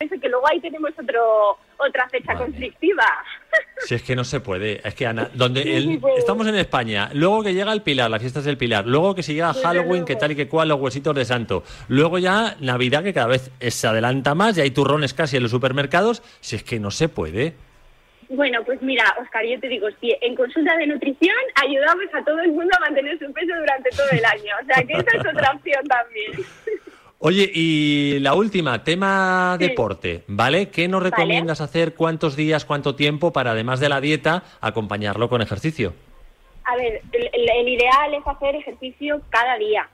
Que luego ahí tenemos otro, otra fecha conflictiva. Si es que no se puede, es que Ana, donde el- estamos en España, luego que llega el Pilar, las fiestas del Pilar, luego que si llega Halloween, que tal y que cual, los huesitos de santo, luego ya Navidad que cada vez se adelanta más y hay turrones casi en los supermercados, si es que no se puede. Bueno, pues mira, Oscar, yo te digo, si en consulta de nutrición ayudamos a todo el mundo a mantener su peso durante todo el año. O sea, que esa es otra opción también. Oye, y la última, tema Sí. deporte, ¿vale? ¿Qué nos Vale. recomiendas hacer? ¿Cuántos días, cuánto tiempo para, además de la dieta, acompañarlo con ejercicio? A ver, el, el- ideal es hacer ejercicio cada día,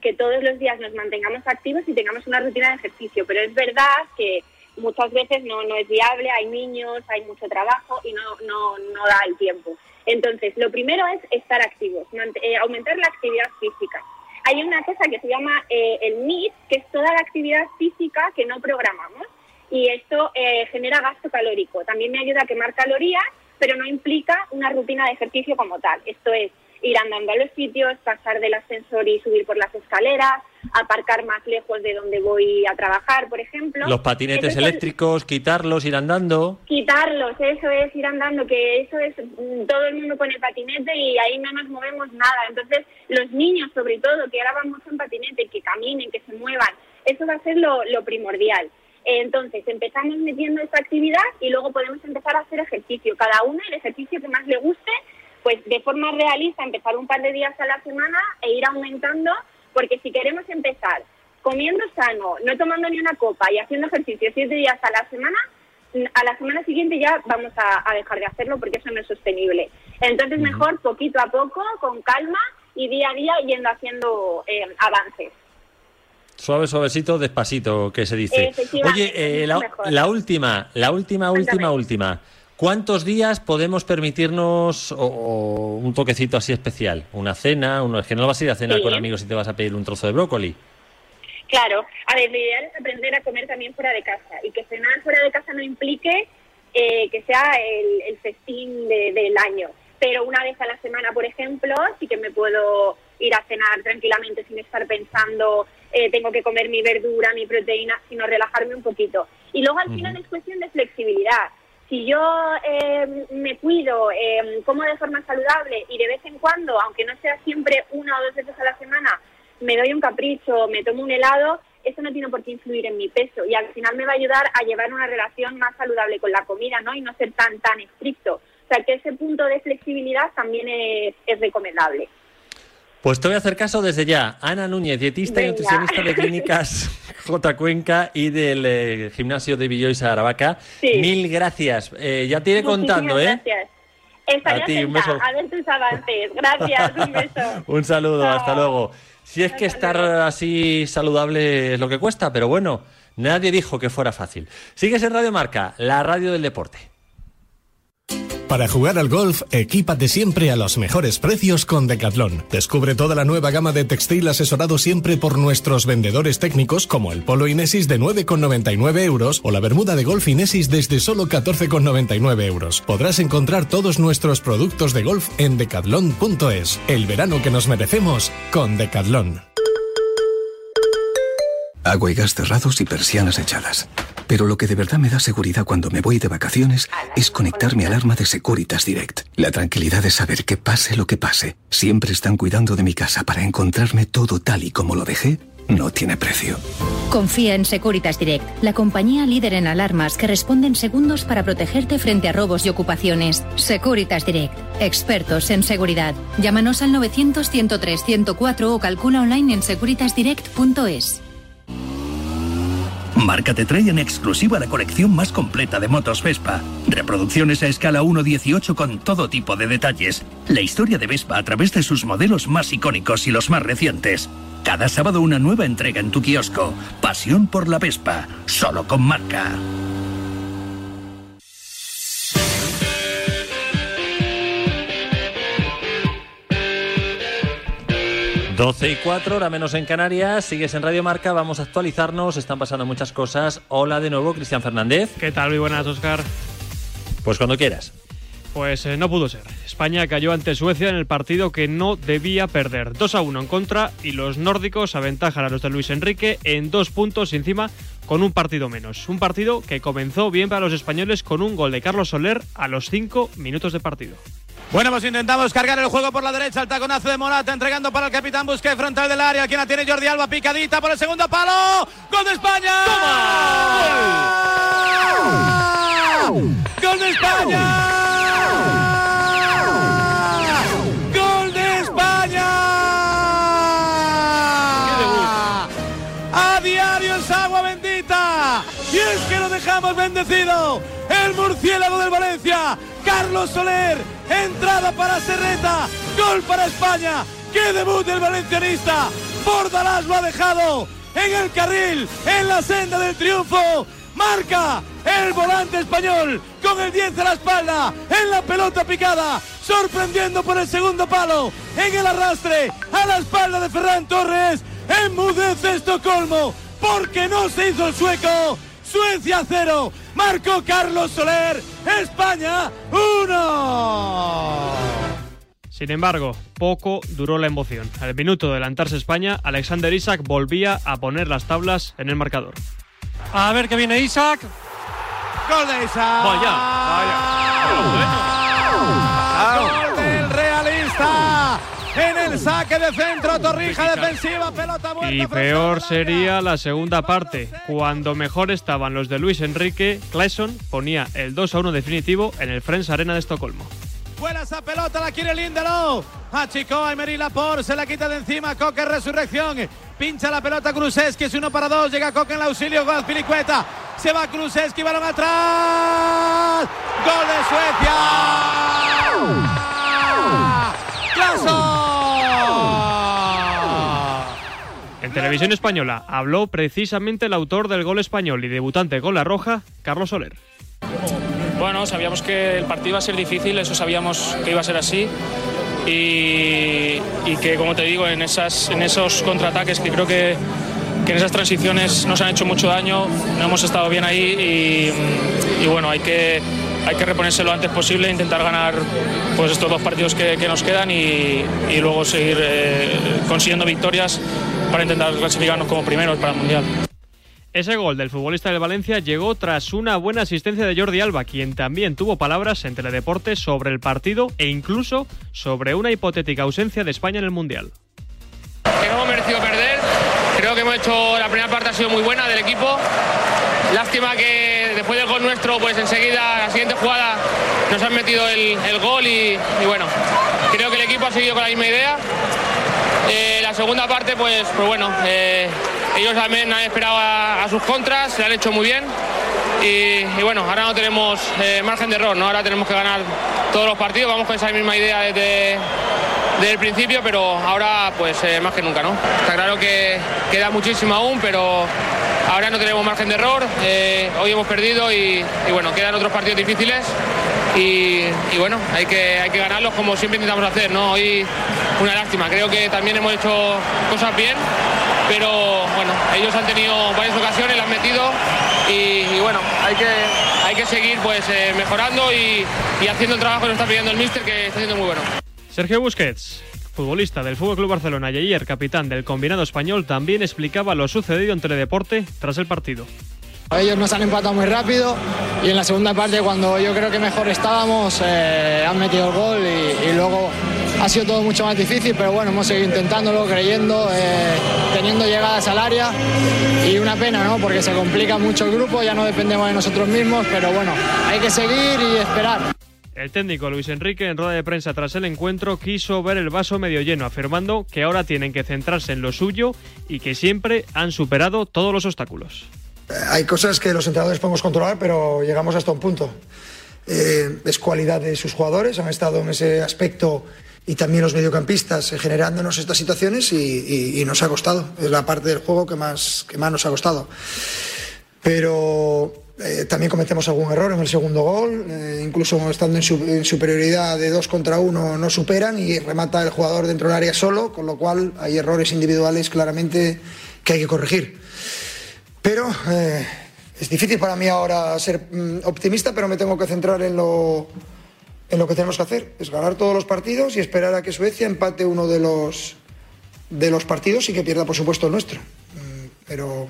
que todos los días nos mantengamos activos y tengamos una rutina de ejercicio, pero es verdad que muchas veces no, no es viable, hay niños, hay mucho trabajo y no, no, no da el tiempo. Entonces, lo primero es estar activos, eh, aumentar la actividad física. Hay una cosa que se llama eh, el NEAT, que es toda la actividad física que no programamos y esto eh, genera gasto calórico. También me ayuda a quemar calorías, pero no implica una rutina de ejercicio como tal. Esto es ir andando a los sitios, pasar del ascensor y subir por las escaleras, aparcar más lejos de donde voy a trabajar, por ejemplo. Los patinetes Entonces, eléctricos, quitarlos, ir andando. Quitarlos, eso es ir andando, que eso es mm, todo el mundo con el patinete y ahí no nos movemos nada. Entonces, los niños, sobre todo, que ahora van mucho en patinete, que caminen, que se muevan, eso va a ser lo, lo primordial. Entonces, empezamos metiendo esta actividad y luego podemos empezar a hacer ejercicio. Cada uno el ejercicio que más le guste, pues de forma realista, empezar un par de días a la semana e ir aumentando, porque si queremos empezar comiendo sano, no tomando ni una copa y haciendo ejercicio siete días a la semana, a la semana siguiente ya vamos a, a dejar de hacerlo porque eso no es sostenible. Entonces, mejor poquito a poco, con calma y día a día yendo haciendo eh, avances. Suave, suavecito, despacito, que se dice. Oye, eh, la, última, la última, última, Cuéntame. última. ¿Cuántos días podemos permitirnos o- o un toquecito así especial? ¿Una cena? Uno, es que no vas a ir a cenar Sí. con amigos y te vas a pedir un trozo de brócoli. Claro, a ver, lo ideal es aprender a comer también fuera de casa y que cenar fuera de casa no implique eh, que sea el, el festín de- del año. Pero una vez a la semana, por ejemplo, sí que me puedo ir a cenar tranquilamente sin estar pensando eh, tengo que comer mi verdura, mi proteína, sino relajarme un poquito. Y luego al final es cuestión de flexibilidad. Si yo eh, me cuido, eh, como de forma saludable y de vez en cuando, aunque no sea siempre una o dos veces a la semana, me doy un capricho, me tomo un helado, eso no tiene por qué influir en mi peso y al final me va a ayudar a llevar una relación más saludable con la comida, ¿no? Y no ser tan tan estricto. O sea que ese punto de flexibilidad también es recomendable. Pues te voy a hacer caso desde ya. Ana Núñez, dietista y nutricionista de clínicas J. Cuenca y del eh, gimnasio de Villoisa Aravaca. Sí. Mil gracias. Eh, ya te iré Muchísimas contando, ¿eh? Gracias. Estaré A ti, un beso. a ver tus avances. Gracias, un beso. Un saludo, Chao. hasta luego. Si es que estar luego. así saludable es lo que cuesta, pero bueno, nadie dijo que fuera fácil. Sigues en Radio Marca, la radio del deporte. Para jugar al golf, equípate siempre a los mejores precios con Decathlon. Descubre toda la nueva gama de textil asesorado siempre por nuestros vendedores técnicos como el polo Inesis de 9,99 euros o la bermuda de golf Inesis desde solo 14,99 euros. Podrás encontrar todos nuestros productos de golf en decathlon.es. El verano que nos merecemos con Decathlon. Agua y gas cerrados y persianas echadas. Pero lo que de verdad me da seguridad cuando me voy de vacaciones es conectar mi alarma de Securitas Direct. La tranquilidad de saber que pase lo que pase, siempre están cuidando de mi casa para encontrarme todo tal y como lo dejé, no tiene precio. Confía en Securitas Direct, la compañía líder en alarmas que responde en segundos para protegerte frente a robos y ocupaciones. Securitas Direct, expertos en seguridad. Llámanos al 900-103-104 o calcula online en securitasdirect.es. Marca te trae en exclusiva la colección más completa de motos Vespa. Reproducciones a escala 1.18 con todo tipo de detalles. La historia de Vespa a través de sus modelos más icónicos y los más recientes. Cada sábado una nueva entrega en tu kiosco. Pasión por la Vespa. Solo con marca. 12 y 4, hora menos en Canarias. Sigues en Radio Marca, vamos a actualizarnos. Están pasando muchas cosas. Hola de nuevo, Cristian Fernández. ¿Qué tal? Muy buenas, Oscar. Pues cuando quieras. Pues eh, no pudo ser. España cayó ante Suecia en el partido que no debía perder. 2 a 1 en contra y los nórdicos aventajan a los de Luis Enrique en dos puntos y encima con un partido menos. Un partido que comenzó bien para los españoles con un gol de Carlos Soler a los 5 minutos de partido. Bueno, pues intentamos cargar el juego por la derecha, el taconazo de Morata, entregando para el capitán Busquets frontal del área. Quien la tiene Jordi Alba, picadita por el segundo palo. ¡Gol de España! ¡Gol! ¡Gol de España! Y es que lo dejamos bendecido. El murciélago del Valencia. Carlos Soler, entrada para Serreta, gol para España, qué debut del valencianista, Bordalás lo ha dejado en el carril, en la senda del triunfo, marca el volante español con el 10 a la espalda, en la pelota picada, sorprendiendo por el segundo palo, en el arrastre, a la espalda de Ferran Torres, enmudece Estocolmo, porque no se hizo el sueco, Suecia cero, marcó Carlos Soler, España 1. Sin embargo, poco duró la emoción. Al minuto de adelantarse España, Alexander Isaac volvía a poner las tablas en el marcador. A ver que viene Isaac. Gol de Isaac. Vaya, vaya. El saque de centro, Torrija defensiva, pelota buena. Y peor sería la segunda parte, cuando mejor estaban los de Luis Enrique, Clayson ponía el 2 a 1 definitivo en el Friends Arena de Estocolmo. Buena esa pelota, la quiere Lindelof. Achicó a Emery Laporte, se la quita de encima. Coque, resurrección. Pincha la pelota Kruseski, es uno para dos. Llega Coque en el auxilio, gol Pilicueta. Se va Kruseski, balón atrás. Gol de Suecia. Televisión española habló precisamente el autor del gol español y debutante con la roja, Carlos Soler. Bueno, sabíamos que el partido iba a ser difícil, eso sabíamos que iba a ser así. Y, y que, como te digo, en, esas, en esos contraataques que creo que, que en esas transiciones nos han hecho mucho daño, no hemos estado bien ahí y, y bueno, hay que, hay que reponerse lo antes posible, intentar ganar pues estos dos partidos que, que nos quedan y, y luego seguir eh, consiguiendo victorias para intentar clasificarnos como primeros para el Mundial. Ese gol del futbolista del Valencia llegó tras una buena asistencia de Jordi Alba, quien también tuvo palabras en Teledeporte sobre el partido e incluso sobre una hipotética ausencia de España en el Mundial. Que no hemos merecido perder, creo que hemos hecho, la primera parte ha sido muy buena del equipo. Lástima que después del gol nuestro, pues enseguida, la siguiente jugada, nos han metido el, el gol y, bueno, creo que el equipo ha seguido con la misma idea. Eh, la segunda parte, pues, pues bueno, eh, ellos también han esperado a, sus contras, se han hecho muy bien. Y, y bueno, ahora no tenemos eh, margen de error, ¿no? Ahora tenemos que ganar todos los partidos, vamos con esa misma idea desde, desde el principio, pero ahora pues más que nunca, ¿no? Está claro que queda muchísimo aún, pero ahora no tenemos margen de error, hoy hemos perdido y, y bueno, quedan otros partidos difíciles y, bueno, hay que, hay que ganarlos como siempre intentamos hacer, ¿no? Hoy una lástima, creo que también hemos hecho cosas bien, pero bueno, ellos han tenido varias ocasiones, las han metido y, bueno, hay que, hay que seguir pues eh, mejorando y, y, haciendo el trabajo que nos está pidiendo el míster que está haciendo muy bueno. Sergio Busquets, futbolista del Fútbol Club Barcelona y ayer capitán del combinado español, también explicaba lo sucedido en Teledeporte tras el partido. Ellos nos han empatado muy rápido y en la segunda parte cuando yo creo que mejor estábamos eh, han metido el gol y, y, luego ha sido todo mucho más difícil, pero bueno, hemos seguido intentándolo, creyendo, eh, teniendo llegadas al área y una pena, ¿no? Porque se complica mucho el grupo, ya no dependemos de nosotros mismos, pero bueno, hay que seguir y esperar. El técnico Luis Enrique en rueda de prensa tras el encuentro quiso ver el vaso medio lleno, afirmando que ahora tienen que centrarse en lo suyo y que siempre han superado todos los obstáculos. Hay cosas que los entrenadores podemos controlar, pero llegamos hasta un punto. Eh, es cualidad de sus jugadores, han estado en ese aspecto y también los mediocampistas eh, generándonos estas situaciones y, y, y, nos ha costado. Es la parte del juego que más, que más nos ha costado. Pero eh, también cometemos algún error en el segundo gol, eh, incluso estando en, su, en, superioridad de dos contra uno no superan y remata el jugador dentro del área solo, con lo cual hay errores individuales claramente que hay que corregir. Pero eh, es difícil para mí ahora ser mm, optimista, pero me tengo que centrar en lo, en lo que tenemos que hacer. Es ganar todos los partidos y esperar a que Suecia empate uno de los, de los partidos y que pierda, por supuesto, el nuestro. Mm, pero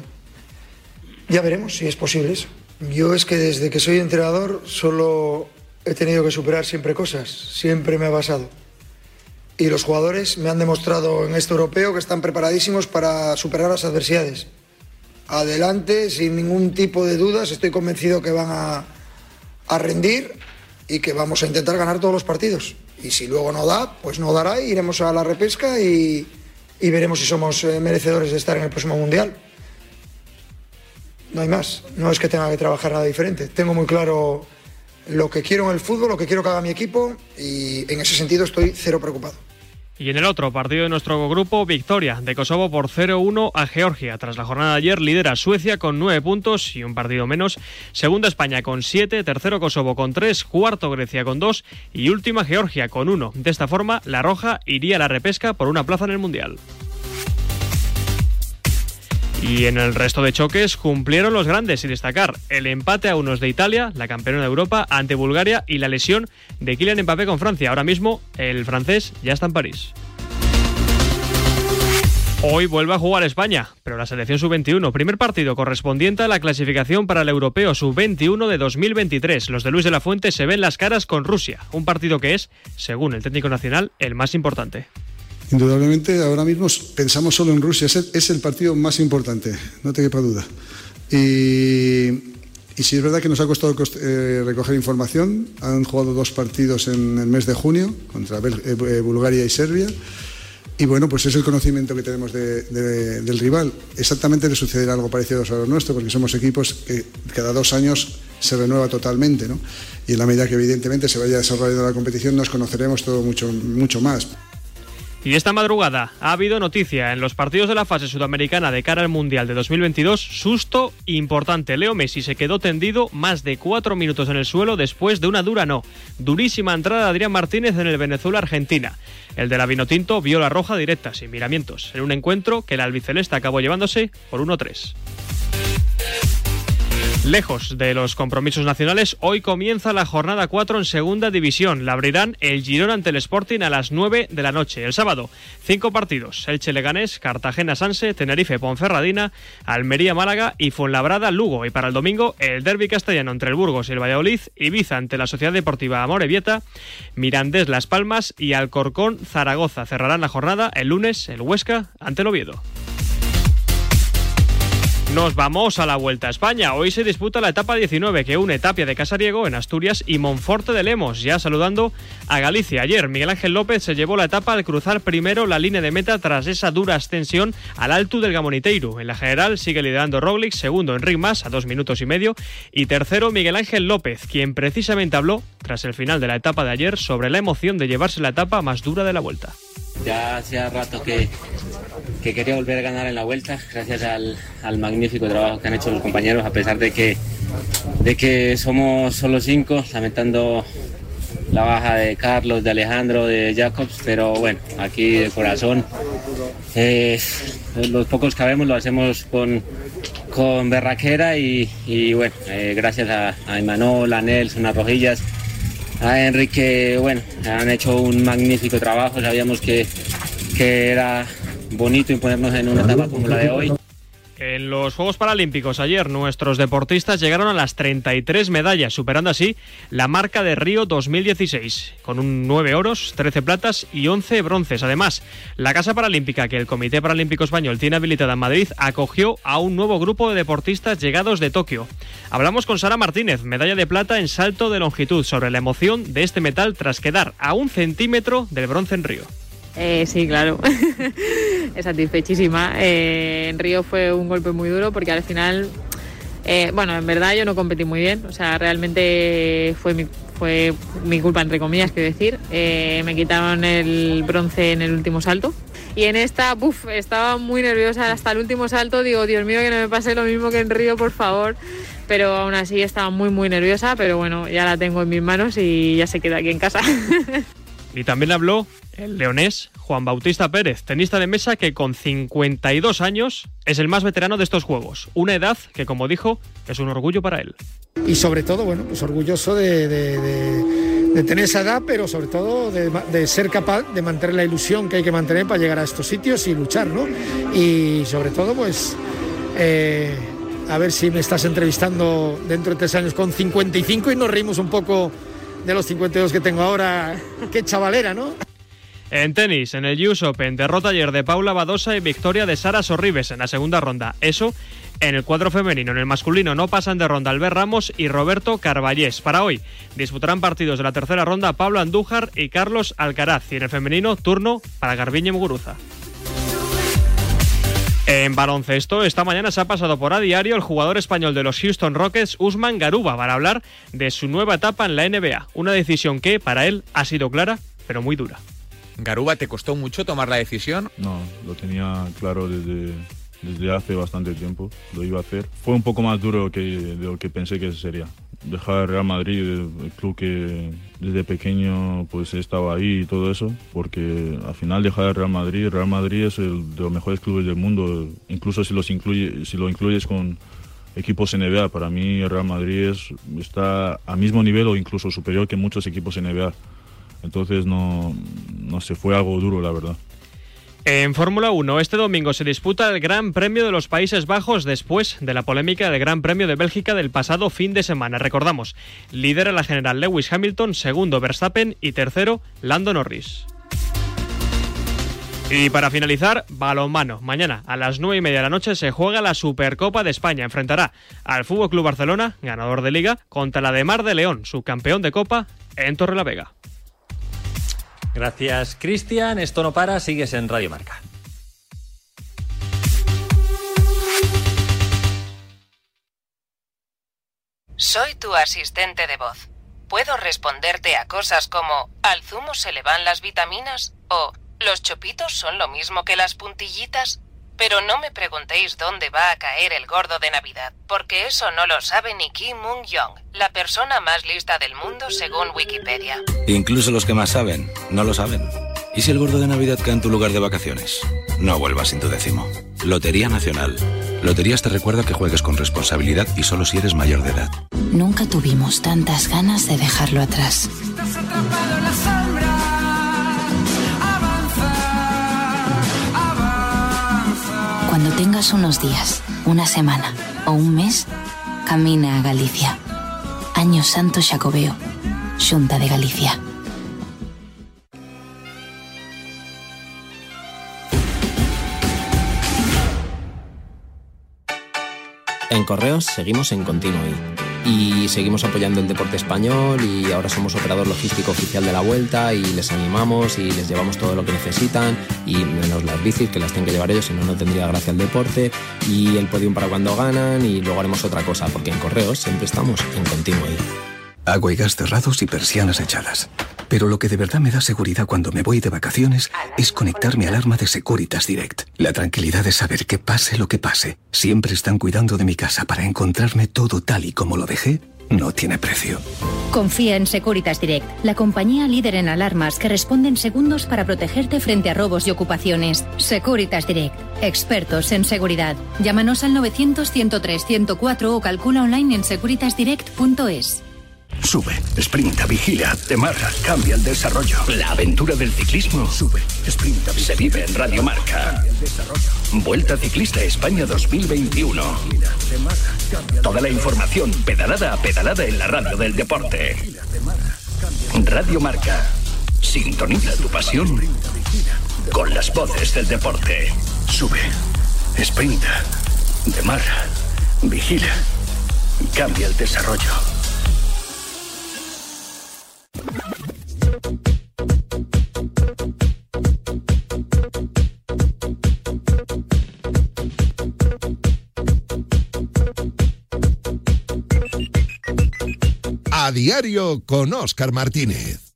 Ya veremos si es posible eso. Yo es que desde que soy entrenador solo he tenido que superar siempre cosas, siempre me ha basado. Y los jugadores me han demostrado en este europeo que están preparadísimos para superar las adversidades. Adelante, sin ningún tipo de dudas, estoy convencido que van a, a rendir y que vamos a intentar ganar todos los partidos. Y si luego no da, pues no dará, iremos a la repesca y, y veremos si somos eh, merecedores de estar en el próximo Mundial. No hay más, no es que tenga que trabajar nada diferente. Tengo muy claro lo que quiero en el fútbol, lo que quiero que haga mi equipo y en ese sentido estoy cero preocupado. Y en el otro partido de nuestro grupo, victoria de Kosovo por 0-1 a Georgia. Tras la jornada de ayer, lidera Suecia con 9 puntos y un partido menos. Segunda España con 7, tercero Kosovo con 3, cuarto Grecia con 2 y última Georgia con 1. De esta forma, la Roja iría a la repesca por una plaza en el Mundial. Y en el resto de choques cumplieron los grandes y destacar el empate a unos de Italia, la campeona de Europa, ante Bulgaria y la lesión de Kylian Mbappé con Francia. Ahora mismo el francés ya está en París. Hoy vuelve a jugar España, pero la selección sub-21, primer partido correspondiente a la clasificación para el europeo sub-21 de 2023. Los de Luis de la Fuente se ven las caras con Rusia, un partido que es, según el técnico nacional, el más importante. Indudablemente, ahora mismo pensamos solo en Rusia, es el, partido más importante, no te quepa duda. Y, y sí es verdad que nos ha costado eh, recoger información, han jugado dos partidos en el mes de junio contra eh, eh, Bulgaria y Serbia. Y bueno, pues es el conocimiento que tenemos del rival. Exactamente le sucederá algo parecido a lo nuestro, porque somos equipos que cada dos años se renueva totalmente, ¿no? Y en la medida que evidentemente se vaya desarrollando la competición nos conoceremos todo mucho, mucho más. Y esta madrugada ha habido noticia en los partidos de la fase sudamericana de cara al Mundial de 2022. Susto importante. Leo Messi se quedó tendido más de cuatro minutos en el suelo después de una dura no. Durísima entrada de Adrián Martínez en el Venezuela-Argentina. El de la Vinotinto vio la roja directa, sin miramientos, en un encuentro que el albiceleste acabó llevándose por 1-3. Lejos de los compromisos nacionales, hoy comienza la jornada 4 en segunda división. La abrirán el Girón ante el Sporting a las 9 de la noche. El sábado, cinco partidos. Elche Leganés, Cartagena Sanse, Tenerife Ponferradina, Almería Málaga y Fuenlabrada Lugo. Y para el domingo, el derby castellano entre el Burgos y el Valladolid, Ibiza ante la Sociedad Deportiva Amorebieta, Mirandés Las Palmas y Alcorcón Zaragoza. Cerrarán la jornada el lunes el Huesca ante el Oviedo. Nos vamos a la Vuelta a España. Hoy se disputa la etapa 19 que une Tapia de Casariego en Asturias y Monforte de Lemos, ya saludando a Galicia. Ayer Miguel Ángel López se llevó la etapa al cruzar primero la línea de meta tras esa dura ascensión al alto del Gamoniteiro. En la general sigue liderando Roglic, segundo Enric Mas a dos minutos y medio y tercero Miguel Ángel López, quien precisamente habló tras el final de la etapa de ayer sobre la emoción de llevarse la etapa más dura de la Vuelta. Ya hacía rato que, que quería volver a ganar en la vuelta, gracias al, al, magnífico trabajo que han hecho los compañeros, a pesar de que, de que somos solo cinco, lamentando la baja de Carlos, de Alejandro, de Jacobs, pero bueno, aquí de corazón, los pocos que habemos lo hacemos con, con berraquera y, y bueno, eh, gracias a, a a Nelson, a Rojillas a Enrique, bueno, han hecho un magnífico trabajo, sabíamos que, que era bonito imponernos en una etapa como la de hoy. En los Juegos Paralímpicos ayer nuestros deportistas llegaron a las 33 medallas, superando así la marca de Río 2016, con un 9 oros, 13 platas y 11 bronces. Además, la Casa Paralímpica que el Comité Paralímpico Español tiene habilitada en Madrid acogió a un nuevo grupo de deportistas llegados de Tokio. Hablamos con Sara Martínez, medalla de plata en salto de longitud, sobre la emoción de este metal tras quedar a un centímetro del bronce en Río. Eh, sí, claro. satisfechísima. Eh, en Río fue un golpe muy duro porque al final, eh, bueno, en verdad yo no competí muy bien. O sea, realmente fue mi, fue mi culpa, entre comillas, que decir. me quitaron el bronce en el último salto. Y en esta, uff, estaba muy nerviosa hasta el último salto. Digo, Dios mío, que no me pase lo mismo que en Río, por favor. Pero aún así estaba muy, muy nerviosa. Pero bueno, ya la tengo en mis manos y ya se queda aquí en casa. Y también habló el leonés Juan Bautista Pérez, tenista de mesa que con 52 años es el más veterano de estos juegos. Una edad que, como dijo, es un orgullo para él. Y sobre todo, bueno, pues orgulloso de, tener esa edad, pero sobre todo de, ser capaz de mantener la ilusión que hay que mantener para llegar a estos sitios y luchar, ¿no? Y sobre todo, pues... Eh, a ver si me estás entrevistando dentro de tres años con 55 y nos reímos un poco de los 52 que tengo ahora. Qué chavalera, ¿no? En tenis, en el US Open, derrota ayer de Paula Badosa y victoria de Sara Sorribes en la segunda ronda. Eso en el cuadro femenino. En el masculino no pasan de ronda Albert Ramos y Roberto Carballés. Para hoy disputarán partidos de la tercera ronda Pablo Andújar y Carlos Alcaraz. Y en el femenino, turno para Garbiñe Muguruza. En baloncesto, esta mañana se ha pasado por a diario el jugador español de los Houston Rockets, Usman Garuba, para hablar de su nueva etapa en la NBA. Una decisión que, para él, ha sido clara, pero muy dura. Garuba, ¿te costó mucho tomar la decisión? No, lo tenía claro desde, desde hace bastante tiempo. Lo iba a hacer. Fue un poco más duro que, de lo que pensé que sería. Dejar Real Madrid, el club que desde pequeño pues estaba ahí y todo eso, porque al final dejar Real Madrid, Real Madrid es el de los mejores clubes del mundo, incluso si, los incluye, si lo incluyes con equipos NBA. Para mí Real Madrid es, está a mismo nivel o incluso superior que muchos equipos NBA. Entonces no, no se fue algo duro, la verdad. En Fórmula 1, este domingo se disputa el Gran Premio de los Países Bajos después de la polémica del Gran Premio de Bélgica del pasado fin de semana. Recordamos, lidera la general Lewis Hamilton, segundo Verstappen y tercero Lando Norris. Y para finalizar, balonmano. Mañana a las 9 y media de la noche se juega la Supercopa de España. Enfrentará al Fútbol Club Barcelona, ganador de Liga, contra la de Mar de León, subcampeón de Copa, en Torrelavega. Gracias, Cristian. Esto no para, sigues en Radio Marca. Soy tu asistente de voz. Puedo responderte a cosas como ¿al zumo se le van las vitaminas? o ¿los chopitos son lo mismo que las puntillitas? Pero no me preguntéis dónde va a caer el gordo de Navidad, porque eso no lo sabe ni Kim Moon Young, la persona más lista del mundo según Wikipedia. Incluso los que más saben, no lo saben. ¿Y si el gordo de Navidad cae en tu lugar de vacaciones? No vuelvas sin tu décimo. Lotería Nacional. Loterías te recuerda que juegues con responsabilidad y solo si eres mayor de edad. Nunca tuvimos tantas ganas de dejarlo atrás. Cuando tengas unos días, una semana o un mes, camina a Galicia. Año Santo Xacobeo, Xunta de Galicia. En Correos seguimos en Continuo y seguimos apoyando el deporte español y ahora somos operador logístico oficial de la vuelta y les animamos y les llevamos todo lo que necesitan y menos las bicis que las tienen que llevar ellos, si no, no tendría gracia el deporte y el podium para cuando ganan y luego haremos otra cosa porque en Correos siempre estamos en Continuo Agua y gas cerrados y persianas echadas. Pero lo que de verdad me da seguridad cuando me voy de vacaciones es conectar mi alarma de Securitas Direct. La tranquilidad de saber que pase lo que pase, siempre están cuidando de mi casa para encontrarme todo tal y como lo dejé, no tiene precio. Confía en Securitas Direct, la compañía líder en alarmas que responde en segundos para protegerte frente a robos y ocupaciones. Securitas Direct, expertos en seguridad. Llámanos al 900 103 104 o calcula online en securitasdirect.es. Sube, sprinta, vigila, te marca, cambia el desarrollo. La aventura del ciclismo. Sube, sprinta, Se vive en Radio Marca. Vuelta Ciclista España 2021. Toda la información pedalada a pedalada en la radio del deporte. Radio Marca. Sintoniza tu pasión con las voces del deporte. Sube, sprinta, demarra, vigila, cambia el desarrollo. A diario con Oscar Martínez.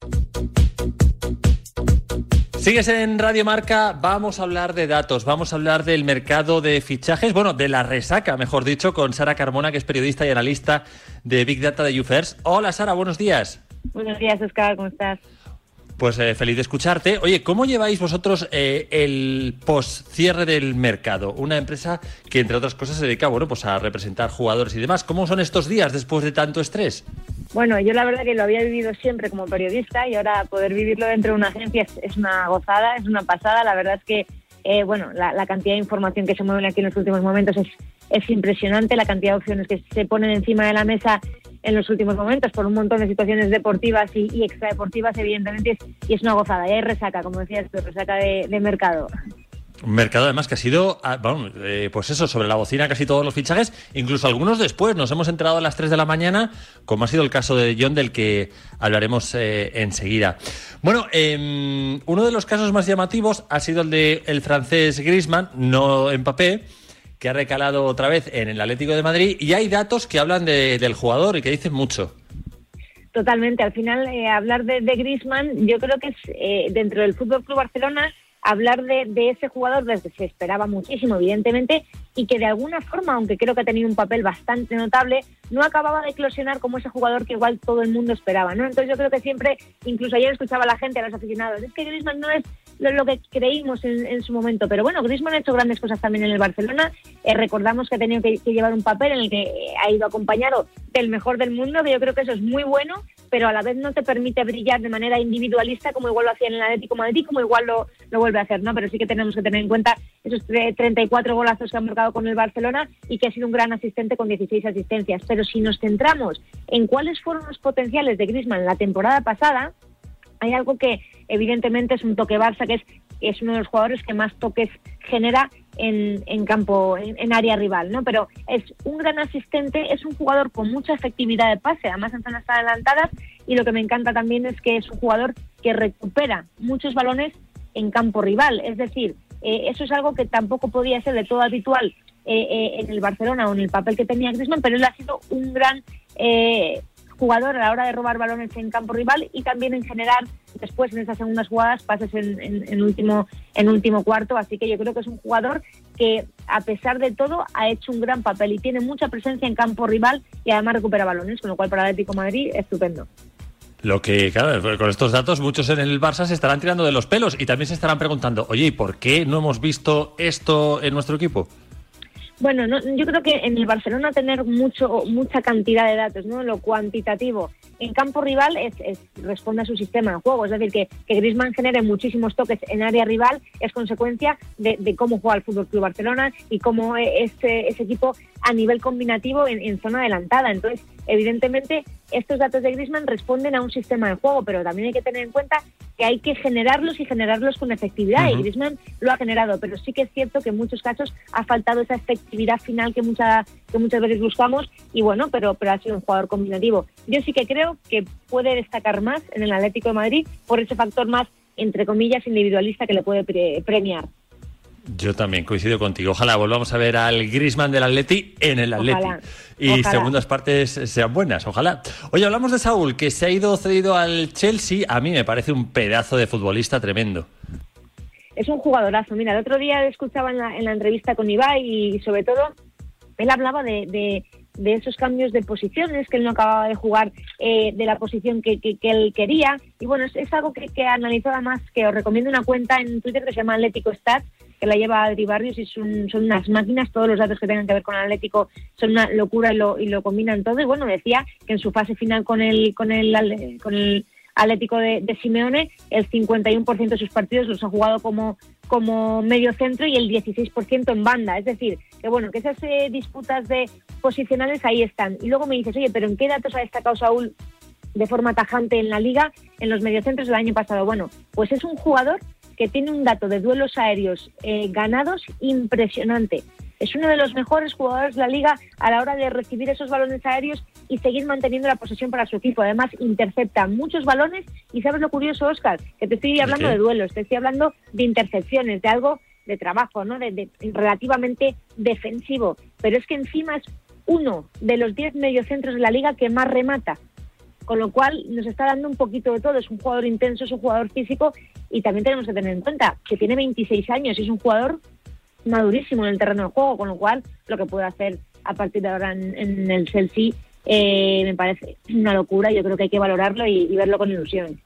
Sigues en Radio Marca, vamos a hablar de datos, vamos a hablar del mercado de fichajes, bueno, de la resaca, mejor dicho, con Sara Carmona, que es periodista y analista de Big Data de UFERS. Hola Sara, buenos días. Buenos días, Oscar, ¿cómo estás? Pues eh, feliz de escucharte. Oye, ¿cómo lleváis vosotros eh, el post-cierre del mercado? Una empresa que, entre otras cosas, se dedica bueno, pues a representar jugadores y demás. ¿Cómo son estos días después de tanto estrés? Bueno, yo la verdad que lo había vivido siempre como periodista y ahora poder vivirlo dentro de una agencia es, una gozada, es una pasada. La verdad es que, eh, bueno, la, cantidad de información que se mueve aquí en los últimos momentos es, es impresionante la cantidad de opciones que se ponen encima de la mesa en los últimos momentos por un montón de situaciones deportivas y, extradeportivas, evidentemente, y es una gozada. Y hay resaca, como decías, tú, resaca de, de mercado. Un mercado además que ha sido, ah, bueno, eh, pues eso, sobre la bocina casi todos los fichajes, incluso algunos después. Nos hemos enterado a las 3 de la mañana, como ha sido el caso de John, del que hablaremos eh, enseguida. Bueno, eh, uno de los casos más llamativos ha sido el de el francés Griezmann, no en papel, que ha recalado otra vez en el Atlético de Madrid, y hay datos que hablan de, del jugador y que dicen mucho. Totalmente. Al final, eh, hablar de, de Griezmann, yo creo que es eh, dentro del Fútbol Club Barcelona hablar de, de, ese jugador desde se esperaba muchísimo, evidentemente, y que de alguna forma, aunque creo que ha tenido un papel bastante notable, no acababa de eclosionar como ese jugador que igual todo el mundo esperaba, ¿no? Entonces yo creo que siempre, incluso ayer escuchaba a la gente, a los aficionados, es que Griezmann no es lo, que creímos en, en, su momento, pero bueno, Griezmann ha hecho grandes cosas también en el Barcelona, eh, recordamos que ha tenido que, llevar un papel en el que ha ido acompañado del mejor del mundo, que yo creo que eso es muy bueno, pero a la vez no te permite brillar de manera individualista como igual lo hacía en el Atlético Madrid, como igual lo, lo vuelve a hacer, ¿no? Pero sí que tenemos que tener en cuenta esos 34 golazos que ha marcado con el Barcelona y que ha sido un gran asistente con 16 asistencias. Pero si nos centramos en cuáles fueron los potenciales de Griezmann la temporada pasada, hay algo que evidentemente es un toque Barça, que es, es uno de los jugadores que más toques genera en, en campo, en, área rival, ¿no? Pero es un gran asistente, es un jugador con mucha efectividad de pase, además en zonas adelantadas, y lo que me encanta también es que es un jugador que recupera muchos balones en campo rival, es decir, eh, eso es algo que tampoco podía ser de todo habitual eh, eh, en el Barcelona o en el papel que tenía Griezmann, pero él ha sido un gran eh, jugador a la hora de robar balones en campo rival y también en generar después en esas segundas jugadas pases en, en, último en último cuarto así que yo creo que es un jugador que a pesar de todo ha hecho un gran papel y tiene mucha presencia en campo rival y además recupera balones con lo cual para el Atlético Madrid estupendo lo que, claro, con estos datos muchos en el Barça se estarán tirando de los pelos y también se estarán preguntando, oye, ¿y por qué no hemos visto esto en nuestro equipo? Bueno, no, yo creo que en el Barcelona tener mucho, mucha cantidad de datos, ¿no? Lo cuantitativo en campo rival es, es, responde a su sistema de juego. Es decir, que, que Griezmann genere muchísimos toques en área rival es consecuencia de, de cómo juega el Fútbol Club Barcelona y cómo ese, ese equipo a nivel combinativo en, en, zona adelantada. Entonces, evidentemente, estos datos de Griezmann responden a un sistema de juego, pero también hay que tener en cuenta que hay que generarlos y generarlos con efectividad. Uh -huh. Y Griezmann lo ha generado, pero sí que es cierto que en muchos casos ha faltado esa efectividad final que, mucha, que muchas veces buscamos. Y bueno, pero, pero ha sido un jugador combinativo. Yo sí que creo que puede destacar más en el Atlético de Madrid por ese factor más, entre comillas, individualista que le puede pre premiar. Yo también coincido contigo. Ojalá volvamos a ver al Grisman del Atleti en el Atleti. Ojalá. Y ojalá. segundas partes sean buenas, ojalá. Oye, hablamos de Saúl, que se ha ido cedido al Chelsea. A mí me parece un pedazo de futbolista tremendo. Es un jugadorazo. Mira, el otro día escuchaba en la, en la entrevista con Ibai y sobre todo él hablaba de, de, de, esos cambios de posiciones, que él no acababa de jugar eh, de la posición que, que, que, él quería. Y bueno, es, es algo que, que analizó además, que os recomiendo una cuenta en Twitter que se llama Atlético Stats, que la lleva Adri Barrios y son, son unas máquinas, todos los datos que tengan que ver con el Atlético son una locura y lo, y lo combinan todo. Y bueno, decía que en su fase final con el, con el, con el Atlético de, de Simeone, el 51% de sus partidos los ha jugado como, como medio centro y el 16% en banda. Es decir, que bueno, que esas eh, disputas de posicionales ahí están. Y luego me dices, oye, pero ¿en qué datos ha destacado Saúl de forma tajante en la liga en los mediocentros del año pasado? Bueno, pues es un jugador que tiene un dato de duelos aéreos eh, ganados impresionante. Es uno de los mejores jugadores de la liga a la hora de recibir esos balones aéreos y seguir manteniendo la posesión para su equipo. Además, intercepta muchos balones y sabes lo curioso, Oscar, que te estoy hablando de duelos, te estoy hablando de intercepciones, de algo de trabajo, ¿no? De, de, relativamente defensivo. Pero es que encima es uno de los 10 mediocentros de la liga que más remata con lo cual nos está dando un poquito de todo. Es un jugador intenso, es un jugador físico y también tenemos que tener en cuenta que tiene 26 años y es un jugador madurísimo en el terreno de juego, con lo cual lo que puede hacer a partir de ahora en, el Chelsea eh, me parece una locura. Yo creo que hay que valorarlo y, y verlo con ilusión.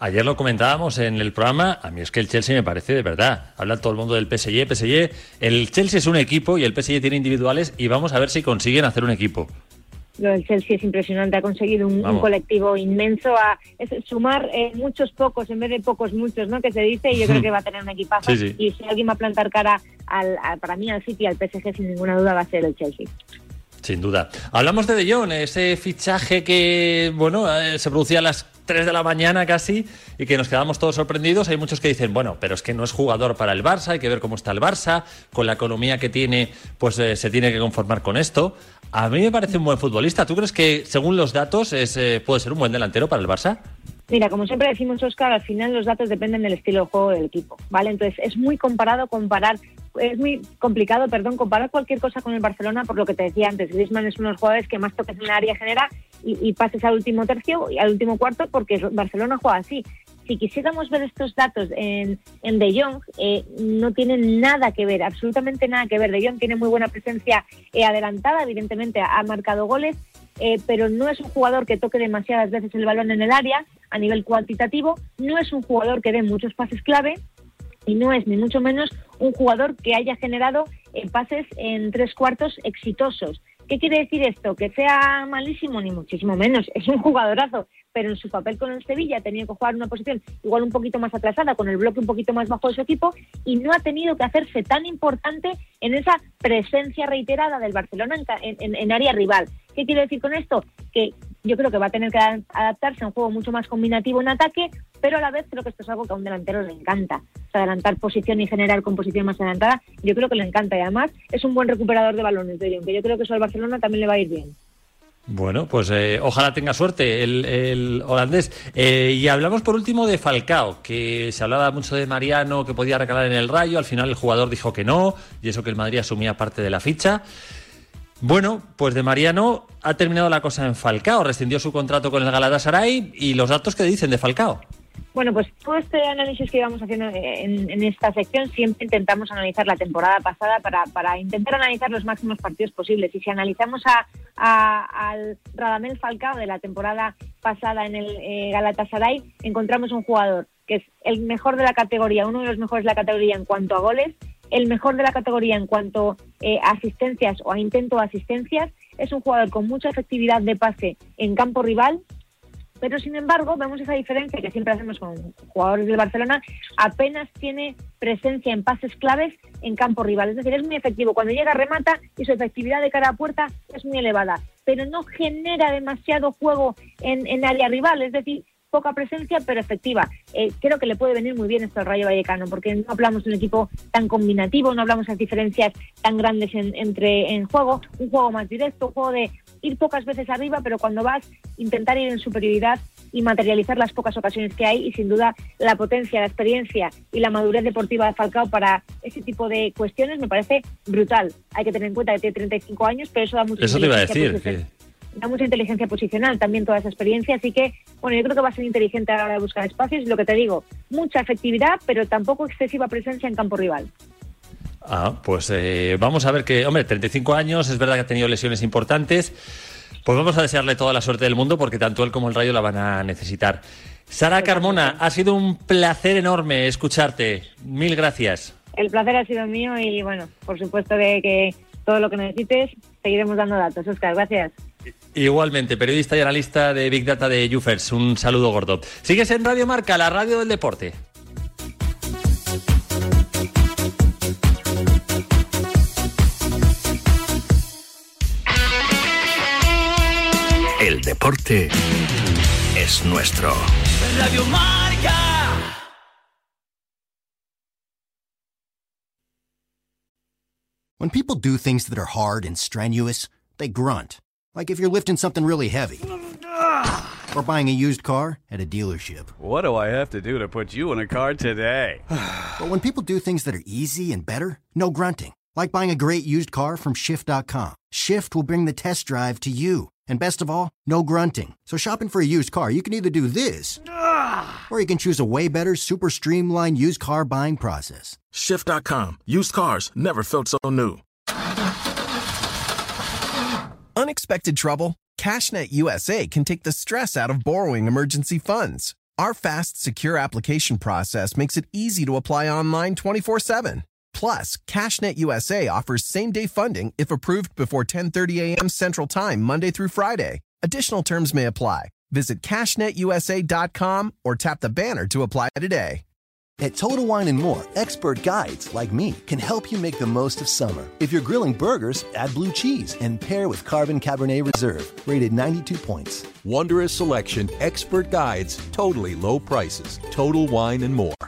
Ayer lo comentábamos en el programa, a mí es que el Chelsea me parece de verdad, habla todo el mundo del PSG, PSG, el Chelsea es un equipo y el PSG tiene individuales y vamos a ver si consiguen hacer un equipo. Lo del Chelsea es impresionante, ha conseguido un, colectivo inmenso, a es sumar eh, muchos pocos en vez de pocos muchos, ¿no? Que se dice, y yo creo que va a tener un equipazo. Sí, sí. Y si alguien va a plantar cara al, al- para mí al City, al PSG, sin ninguna duda va a ser el Chelsea. Sin duda. Hablamos de De Jong, ese fichaje que, bueno, eh, se producía a las 3 de la mañana casi y que nos quedamos todos sorprendidos. Hay muchos que dicen, bueno, pero es que no es jugador para el Barça, hay que ver cómo está el Barça, con la economía que tiene, pues eh, se tiene que conformar con esto. A mí me parece un buen futbolista. ¿Tú crees que, según los datos, es, eh, puede ser un buen delantero para el Barça? Mira, como siempre decimos, Oscar, al final los datos dependen del estilo de juego del equipo, ¿vale? Entonces es muy comparado comparar, es muy complicado, perdón, comparar cualquier cosa con el Barcelona por lo que te decía antes. Griezmann es uno de los jugadores que más toques en el área genera y, y pases al último tercio y al último cuarto porque el Barcelona juega así. Si quisiéramos ver estos datos en, De Jong, eh, no tienen nada que ver, absolutamente nada que ver. De Jong tiene muy buena presencia eh, adelantada, evidentemente ha marcado goles, eh, pero no es un jugador que toque demasiadas veces el balón en el área a nivel cuantitativo, no es un jugador que dé muchos pases clave y no es ni mucho menos un jugador que haya generado pases en tres cuartos exitosos. ¿Qué quiere decir esto? ¿Que sea malísimo? Ni muchísimo menos. Es un jugadorazo, pero en su papel con el Sevilla ha tenido que jugar una posición igual un poquito más atrasada, con el bloque un poquito más bajo de su equipo, y no ha tenido que hacerse tan importante en esa presencia reiterada del Barcelona en, en- en- área rival. ¿Qué quiere decir con esto? Que yo creo que va a tener que adaptarse a un juego mucho más combinativo en ataque, pero a la vez creo que esto es algo que a un delantero le encanta. Adelantar posición y generar con posición más adelantada, yo creo que le encanta y además es un buen recuperador de balones de que yo creo que eso al Barcelona también le va a ir bien. Bueno, pues eh, ojalá tenga suerte el, holandés. Eh, y hablamos por último de Falcao, que se hablaba mucho de Mariano, que podía recalar en el rayo. Al final el jugador dijo que no, y eso que el Madrid asumía parte de la ficha. Bueno, pues de Mariano ha terminado la cosa en Falcao. Rescindió su contrato con el Galatasaray y los datos que dicen de Falcao. Bueno, pues todo este análisis que íbamos haciendo en, esta sección siempre intentamos analizar la temporada pasada para, intentar analizar los máximos partidos posibles. Y si analizamos a, a- al Radamel Falcao de la temporada pasada en el eh, Galatasaray, encontramos un jugador que es el mejor de la categoría, uno de los mejores de la categoría en cuanto a goles, el mejor de la categoría en cuanto eh, a asistencias o a intento de asistencias. Es un jugador con mucha efectividad de pase en campo rival, pero sin embargo vemos esa diferencia que siempre hacemos con jugadores del Barcelona, apenas tiene presencia en pases claves en campo rival, es decir, es muy efectivo, cuando llega remata y su efectividad de cara a puerta es muy elevada, pero no genera demasiado juego en, en área rival, es decir, poca presencia pero efectiva. Eh, creo que le puede venir muy bien esto al Rayo Vallecano, porque no hablamos de un equipo tan combinativo, no hablamos de diferencias tan grandes en, entre en juego, un juego más directo, un juego de ir pocas veces arriba, pero cuando vas, intentar ir en superioridad y materializar las pocas ocasiones que hay y sin duda la potencia, la experiencia y la madurez deportiva de Falcao para ese tipo de cuestiones me parece brutal. Hay que tener en cuenta que tiene 35 años, pero eso da mucha Eso te iba a inteligencia decir. posicional que- da mucha inteligencia posicional también toda esa experiencia, así que bueno, yo creo que va a ser inteligente a la hora de buscar espacios y lo que te digo, mucha efectividad, pero tampoco excesiva presencia en campo rival. Ah, pues eh, vamos a ver que, hombre, 35 años, es verdad que ha tenido lesiones importantes. Pues vamos a desearle toda la suerte del mundo porque tanto él como el Rayo la van a necesitar. Sara Carmona, ha sido un placer enorme escucharte. Mil gracias. El placer ha sido mío y bueno, por supuesto de que todo lo que necesites seguiremos dando datos. Oscar, gracias. Igualmente, periodista y analista de Big Data de Jufers. Un saludo gordo. Sigues en Radio Marca, la radio del deporte. Deporte es nuestro. Radio Marca. When people do things that are hard and strenuous, they grunt. Like if you're lifting something really heavy. Or buying a used car at a dealership. What do I have to do to put you in a car today? But when people do things that are easy and better, no grunting. Like buying a great used car from Shift.com. Shift will bring the test drive to you. And best of all, no grunting. So shopping for a used car, you can either do this, or you can choose a way better, super streamlined used car buying process. Shift.com. Used cars never felt so new. Unexpected trouble? CashNet USA can take the stress out of borrowing emergency funds. Our fast, secure application process makes it easy to apply online 24 7. Plus, CashNet USA offers same-day funding if approved before 10:30 a.m. Central Time, Monday through Friday. Additional terms may apply. Visit cashnetusa.com or tap the banner to apply today. At Total Wine and More, expert guides like me can help you make the most of summer. If you're grilling burgers, add blue cheese and pair with Carbon Cabernet Reserve, rated 92 points. Wondrous selection, expert guides, totally low prices. Total Wine and More.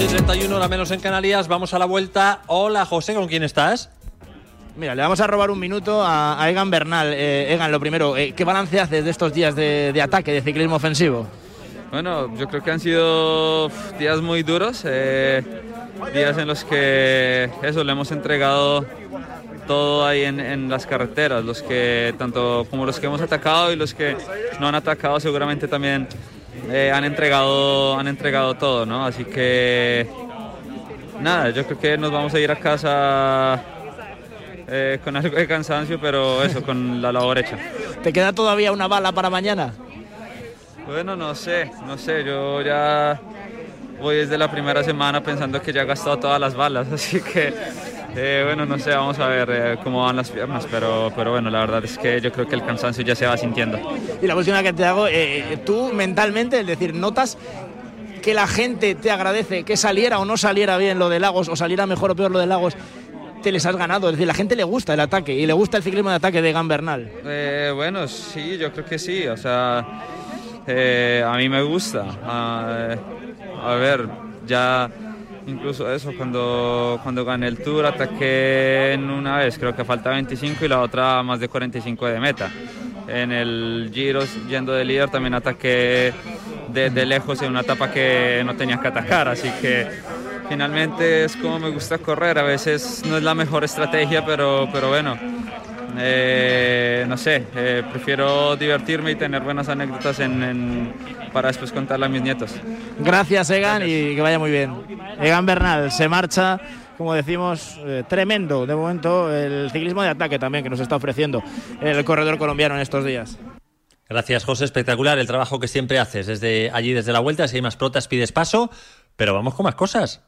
Y 31, hora menos en Canarias. Vamos a la vuelta. Hola, José, ¿con quién estás? Mira, le vamos a robar un minuto a, a Egan Bernal. Eh, Egan, lo primero, eh, ¿qué balance haces de estos días de, de, ataque, de ciclismo ofensivo? Bueno, yo creo que han sido días muy duros, eh, días en los que eso le hemos entregado todo ahí en, en, las carreteras, los que tanto como los que hemos atacado y los que no han atacado seguramente también eh, han entregado han entregado todo, ¿no? Así que nada, yo creo que nos vamos a ir a casa eh, con algo de cansancio, pero eso, con la labor hecha. ¿Te queda todavía una bala para mañana? Bueno, no sé, no sé, yo ya voy desde la primera semana pensando que ya he gastado todas las balas, así que eh, bueno, no sé, vamos a ver eh, cómo van las piernas, pero, pero bueno, la verdad es que yo creo que el cansancio ya se va sintiendo. Y la última que te hago, eh, tú mentalmente, es decir, notas que la gente te agradece que saliera o no saliera bien lo de Lagos, o saliera mejor o peor lo de Lagos, te les has ganado. Es decir, la gente le gusta el ataque y le gusta el ciclismo de ataque de Gambernal. Eh, bueno, sí, yo creo que sí. O sea, eh, a mí me gusta. a, a ver, ya incluso eso, cuando, cuando gané el Tour ataqué en una vez, creo que falta 25 y la otra más de 45 de meta. En el Giro, yendo de líder, también ataqué de, de lejos en una etapa que no tenía que atacar, así que finalmente es como me gusta correr, a veces no es la mejor estrategia, pero, pero bueno, eh, no sé, eh, prefiero divertirme y tener buenas anécdotas en, en, para después contarle a mis nietos. Gracias Egan Gracias. y que vaya muy bien. Egan Bernal se marcha, como decimos, eh, tremendo de momento el ciclismo de ataque también que nos está ofreciendo el corredor colombiano en estos días. Gracias José, espectacular el trabajo que siempre haces desde allí, desde la vuelta, si hay más protas pides paso, pero vamos con más cosas.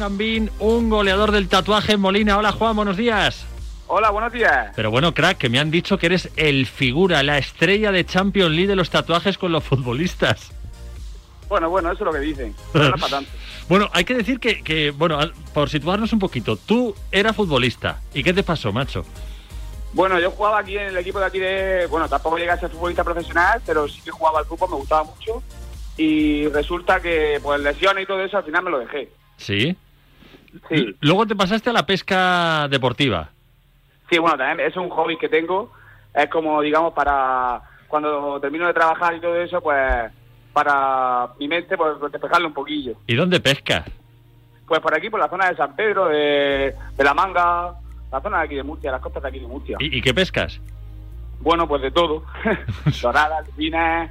Gambín, un goleador del tatuaje en Molina. Hola Juan, buenos días. Hola, buenos días. Pero bueno, crack, que me han dicho que eres el figura, la estrella de Champions League de los tatuajes con los futbolistas. Bueno, bueno, eso es lo que dicen. No bueno, hay que decir que, que, bueno, por situarnos un poquito, tú eras futbolista. ¿Y qué te pasó, macho? Bueno, yo jugaba aquí en el equipo de aquí de... Bueno, tampoco llegué a ser futbolista profesional, pero sí que jugaba al fútbol, me gustaba mucho. Y resulta que, pues, lesiones y todo eso, al final me lo dejé. ¿Sí? Sí. Luego te pasaste a la pesca deportiva. Sí, bueno, también es un hobby que tengo. Es como, digamos, para cuando termino de trabajar y todo eso, pues para mi mente, pues despejarlo un poquillo. ¿Y dónde pescas? Pues por aquí, por la zona de San Pedro, de, de La Manga, la zona de aquí de Murcia, las costas de aquí de Murcia. ¿Y, y qué pescas? Bueno, pues de todo. Doradas, lupinas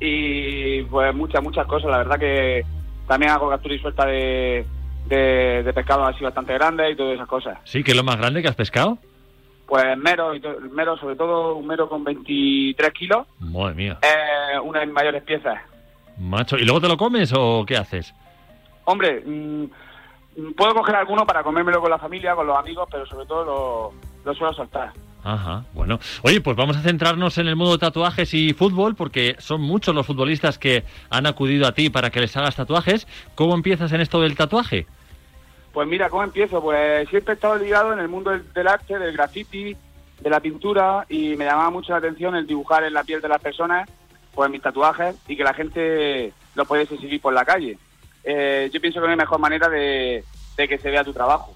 y pues muchas, muchas cosas. La verdad que también hago captura y suelta de, de, de pescado así bastante grandes y todas esas cosas. ¿Sí? ¿Qué es lo más grande que has pescado? Pues mero, mero sobre todo un mero con 23 kilos. Madre mía. Eh, una de mis mayores piezas. Macho, ¿y luego te lo comes o qué haces? Hombre, mmm, puedo coger alguno para comérmelo con la familia, con los amigos, pero sobre todo lo, lo suelo soltar. Ajá, bueno. Oye, pues vamos a centrarnos en el mundo de tatuajes y fútbol, porque son muchos los futbolistas que han acudido a ti para que les hagas tatuajes. ¿Cómo empiezas en esto del tatuaje? Pues mira, ¿cómo empiezo? Pues siempre he estado ligado en el mundo del, del arte, del graffiti, de la pintura, y me llamaba mucho la atención el dibujar en la piel de las personas, pues mis tatuajes, y que la gente lo pudiese seguir por la calle. Eh, yo pienso que no hay mejor manera de, de que se vea tu trabajo.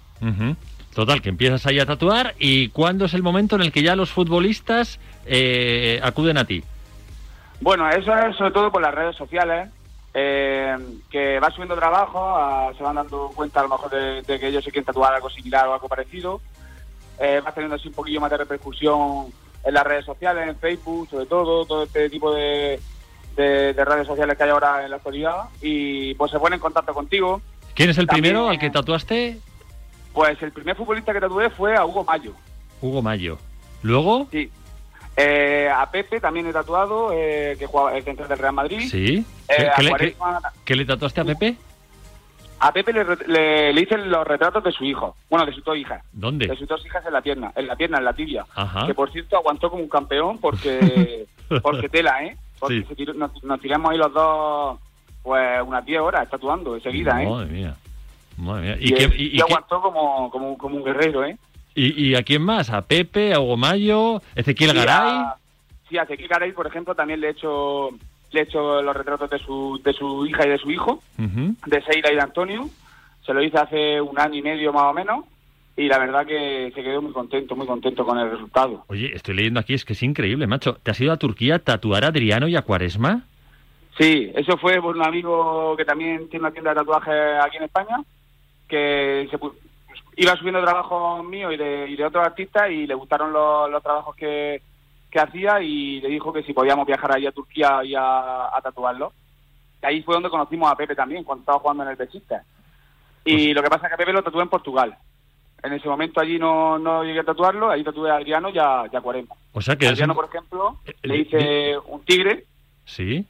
Total, que empiezas ahí a tatuar y ¿cuándo es el momento en el que ya los futbolistas eh, acuden a ti? Bueno, eso es sobre todo por las redes sociales, eh, que va subiendo trabajo, ah, se van dando cuenta a lo mejor de, de que ellos se quieren tatuar algo similar o algo parecido, eh, va teniendo así un poquillo más de repercusión en las redes sociales, en Facebook, sobre todo, todo este tipo de, de- de redes sociales que hay ahora en la actualidad, y pues se ponen en contacto contigo. ¿Quién es el También- primero al que tatuaste? Pues el primer futbolista que tatué fue a Hugo Mayo. Hugo Mayo. ¿Luego? Sí. Eh, a Pepe también he tatuado, eh, que juega el central del Real Madrid. Sí. Eh, ¿Qué, le, Quaresma- qué- qué le tatuaste a Pepe? A Pepe le, re- le- le hice los retratos de su hijo, bueno, de sus dos hijas. ¿Dónde? De sus dos hijas en la pierna, en la pierna, en la tibia. Ajá. Que por cierto aguantó como un campeón porque porque tela, ¿eh? Porque Sí. se tiró- nos, nos tiramos ahí los dos, pues unas 10 horas tatuando seguida, ¿eh? Madre mía. Madre mía. Y, ¿Y, qué- él- y- y y qué- aguantó como, como, como un guerrero, ¿eh? y- y a quién más? ¿A Pepe? ¿A Hugo Mayo? ¿Ezequiel Sí, Garay? a- Sí, a Ezequiel Garay, por ejemplo, también le he hecho le he hecho los retratos de su, de su hija y de su hijo, de Seila y de Antonio. Se lo hice hace un año y medio más o menos y la verdad que se quedó muy contento, muy contento con el resultado. Oye, estoy leyendo aquí, es que es increíble, macho. ¿Te has ido a Turquía a tatuar a Adriano y a Cuaresma? Sí, eso fue por un amigo que también tiene una tienda de tatuajes aquí en España, que se iba subiendo trabajos míos y de, y de otros artistas y le gustaron los, los trabajos que, que hacía y le dijo que si podíamos viajar allí a Turquía y a, a tatuarlo. Y ahí fue donde conocimos a Pepe también, cuando estaba jugando en el Besiktas. Y lo que pasa es que a Pepe lo tatué en Portugal. En ese momento allí no, no llegué a tatuarlo, ahí tatué a Adriano y a, y a Cuaresma. O sea que eres Adriano, un- por ejemplo, le eh, hice un tigre, Sí.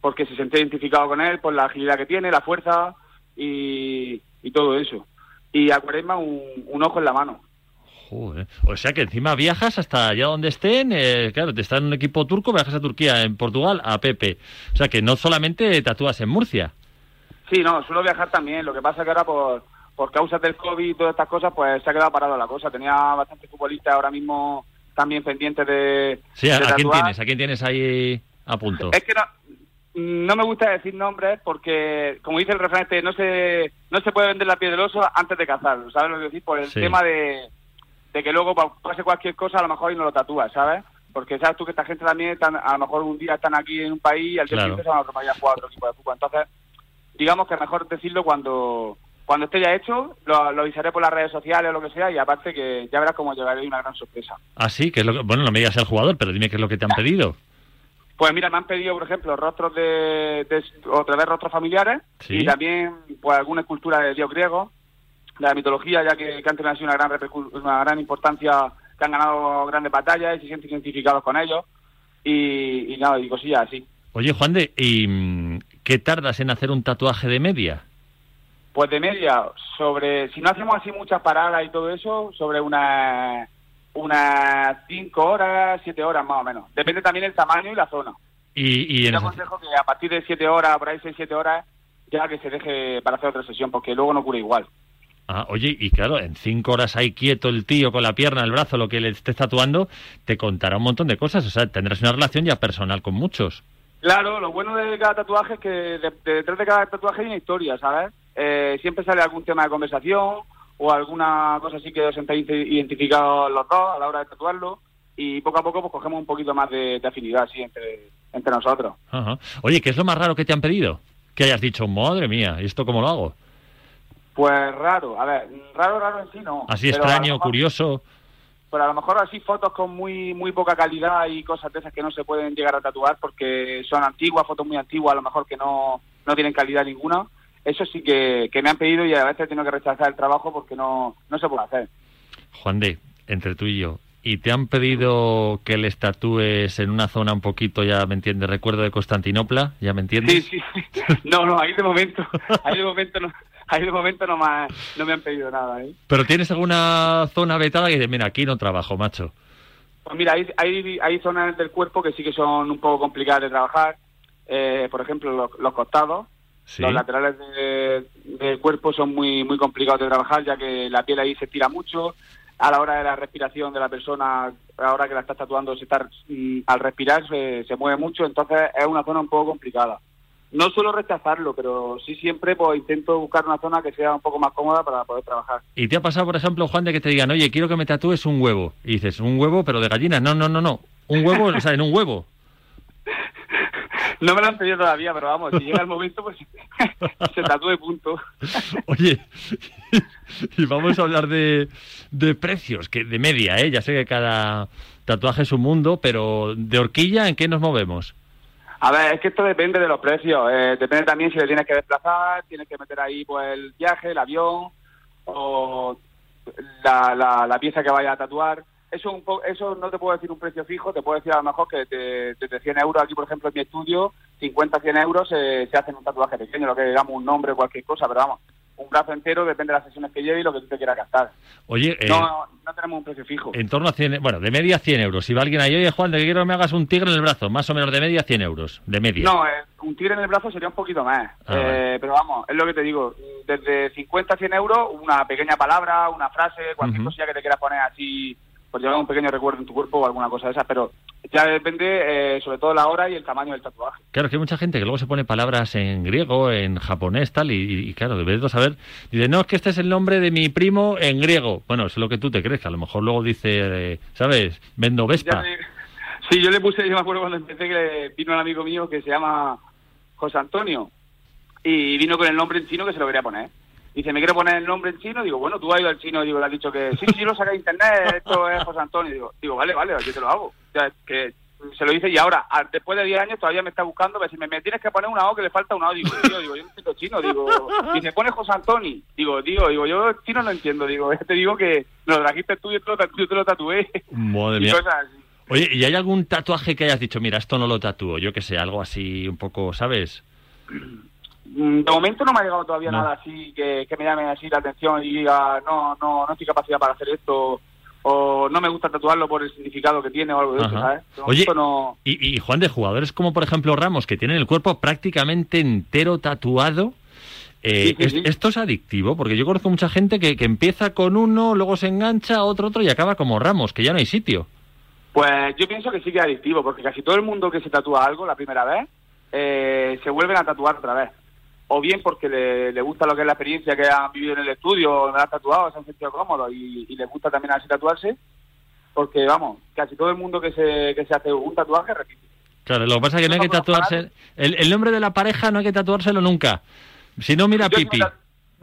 porque se sentía identificado con él por la agilidad que tiene, la fuerza y, y todo eso. Y a Cuaresma un, un ojo en la mano. Joder. O sea que encima viajas hasta allá donde estén. eh, claro, te está en un equipo turco, viajas a Turquía, en Portugal, a Pepe. O sea que no solamente tatúas en Murcia. Sí, no, suelo viajar también. Lo que pasa que ahora por, por causas del COVID y todas estas cosas, pues se ha quedado parado la cosa. Tenía bastantes futbolistas ahora mismo también pendientes de, Sí, ¿a, de a quién tienes? ¿A quién tienes ahí a punto? Es que no, no me gusta decir nombres porque, como dice el refrán, este, no se, no se puede vender la piel del oso antes de cazarlo, ¿sabes lo que decir? Por el Sí. tema de, de que luego pa- pase cualquier cosa, a lo mejor y no lo tatúas, ¿sabes? Porque sabes tú que esta gente también, están, a lo mejor un día están aquí en un país y al día siguiente se van a otro país a jugar otro equipo de fútbol. Entonces, digamos que es mejor decirlo cuando cuando esté ya hecho, lo, lo avisaré por las redes sociales o lo que sea y aparte que ya verás cómo llegaré una gran sorpresa. Ah, sí, que es lo que... Bueno, no me digas el jugador, pero dime qué es lo que te han pedido. Pues mira, me han pedido, por ejemplo, rostros de, de otra vez rostros familiares Sí. y también pues alguna escultura de dios griego, de la mitología, ya que, que han tenido una gran una gran importancia, que han ganado grandes batallas y se sienten identificados con ellos y, y nada, y cosillas así. Oye, Juan de, ¿y mm, qué tardas en hacer un tatuaje de media? Pues de media, sobre, si no hacemos así muchas paradas y todo eso, sobre unas unas cinco horas, siete horas más o menos. Depende también el tamaño y la zona. Y, y Yo aconsejo que a partir de siete horas, por ahí seis, siete horas, ya que se deje para hacer otra sesión, porque luego no cura igual. Ah, oye, y claro, en cinco horas ahí quieto el tío con la pierna, el brazo, lo que le estés tatuando, te contará un montón de cosas. O sea, tendrás una relación ya personal con muchos. Claro, lo bueno de cada tatuaje es que de- de- detrás de cada tatuaje hay una historia, ¿sabes? Eh, siempre sale algún tema de conversación o alguna cosa así que os sentáis identificados los dos a la hora de tatuarlo y poco a poco pues cogemos un poquito más de, de afinidad así entre, entre nosotros. Ajá. Oye, ¿qué es lo más raro que te han pedido? Que hayas dicho, madre mía, ¿y esto cómo lo hago? Pues raro, a ver, raro, raro en sí no. Así extraño, mejor- curioso. Pero a lo mejor así fotos con muy muy poca calidad y cosas de esas que no se pueden llegar a tatuar porque son antiguas, fotos muy antiguas, a lo mejor que no, no tienen calidad ninguna. Eso sí que, que me han pedido y a veces tengo que rechazar el trabajo porque no, no se puede hacer. Juan de, entre tú y yo, ¿y te han pedido que les tatúes en una zona un poquito, ya me entiendes, recuerdo de Constantinopla? ¿Ya me entiendes? Sí, sí. No, no, ahí de momento, ahí de momento no, ahí de momento no me, no me han pedido nada, ¿eh? Pero tienes alguna zona vetada que dices, mira, aquí no trabajo, macho. Pues mira, hay, hay, hay zonas del cuerpo que sí que son un poco complicadas de trabajar. Eh, por ejemplo, los, los costados, Sí. los laterales de- del cuerpo son muy muy complicados de trabajar, ya que la piel ahí se estira mucho. A la hora de la respiración de la persona, a la hora que la estás tatuando, se está, mm, al respirar se, se mueve mucho, entonces es una zona un poco complicada. No suelo rechazarlo, pero sí siempre pues intento buscar una zona que sea un poco más cómoda para poder trabajar. ¿Y te ha pasado, por ejemplo, Juan, de que te digan, oye, quiero que me tatúes un huevo? Y dices, un huevo, pero de gallina. No, no, no, no. Un huevo, o sea, en un huevo. No me lo han pedido todavía, pero vamos, si llega el momento, pues se tatúe punto. Oye, y vamos a hablar de, de precios, que de media, ¿eh? Ya sé que cada tatuaje es un mundo, pero de horquilla, ¿en qué nos movemos? A ver, es que esto depende de los precios. Eh, depende también si le tienes que desplazar, tienes que meter ahí pues el viaje, el avión o la, la, la pieza que vaya a tatuar. Eso un po- eso no te puedo decir un precio fijo, te puedo decir a lo mejor que de- desde 100 euros aquí, por ejemplo, en mi estudio, 50 100 euros eh, se hacen un tatuaje pequeño, lo que digamos un nombre o cualquier cosa, pero vamos, un brazo entero depende de las sesiones que lleve y lo que tú te quieras gastar. Oye, eh, No, no tenemos un precio fijo. en torno a 100, bueno, de media 100 euros. Si va alguien ahí, oye, Juan, de que quiero que me hagas un tigre en el brazo, más o menos de media 100 euros, de media. No, eh, un tigre en el brazo sería un poquito más. Ah, Eh, Pero vamos, es lo que te digo. Desde 50 a 100 euros, una pequeña palabra, una frase, cualquier Ujú. cosilla que te quieras poner así, pues llevar un pequeño recuerdo en tu cuerpo o alguna cosa de esas. Pero ya depende, eh, sobre todo, la hora y el tamaño del tatuaje. Claro, es que hay mucha gente que luego se pone palabras en griego, en japonés, tal, y, y claro, debes de saber. Dice, no, es que este es el nombre de mi primo en griego. Bueno, eso es lo que tú te crees, que a lo mejor luego dice, eh, ¿sabes? Vendo Vespa. Sí, yo le puse, yo me acuerdo cuando empecé que vino un amigo mío que se llama José Antonio y vino con el nombre en chino que se lo quería poner. Dice, ¿me quiere poner el nombre en chino? Digo, bueno, tú has ido al chino, digo, le has dicho que sí, sí, lo saca de internet, esto es José Antonio. Digo, digo vale, vale, yo te lo hago. O sea, que se lo hice y ahora, a- después de 10 años, todavía me está buscando, pero si me, me tienes que poner una O que le falta una O, digo, tío, digo, yo no entiendo chino, digo, y se pone José Antonio. Digo, digo, digo, yo chino no entiendo, digo, te digo que me lo trajiste tú y yo te lo, tatu- yo te lo tatué. Madre Y mía. Oye, ¿y hay algún tatuaje que hayas dicho, mira, esto no lo tatúo? Yo que sé, algo así un poco, ¿sabes? Mm, De momento no me ha llegado todavía No. nada así que, que me llame así la atención y diga, no, no, no estoy capacidad para hacer esto o no me gusta tatuarlo por el significado que tiene o algo de eso, Ajá. ¿sabes? De Oye, no... Y, y, Juan, de jugadores como por ejemplo Ramos, que tienen el cuerpo prácticamente entero tatuado, eh, Sí, sí, es- sí. esto es adictivo, porque yo conozco mucha gente que, que empieza con uno, luego se engancha, otro, otro y acaba como Ramos, que ya no hay sitio. Pues yo pienso que sí que es adictivo, porque casi todo el mundo que se tatúa algo la primera vez, eh, se vuelven a tatuar otra vez. O bien porque le, le gusta lo que es la experiencia que han vivido en el estudio, donde han tatuado, se han sentido cómodos y, y les gusta también así tatuarse, porque vamos, casi todo el mundo que se, que se hace un tatuaje repite. Claro, lo que pasa es que no hay que tatuarse. El, el nombre de la pareja no hay que tatuárselo nunca. Si no, mira Yo sí Pipi. me ta-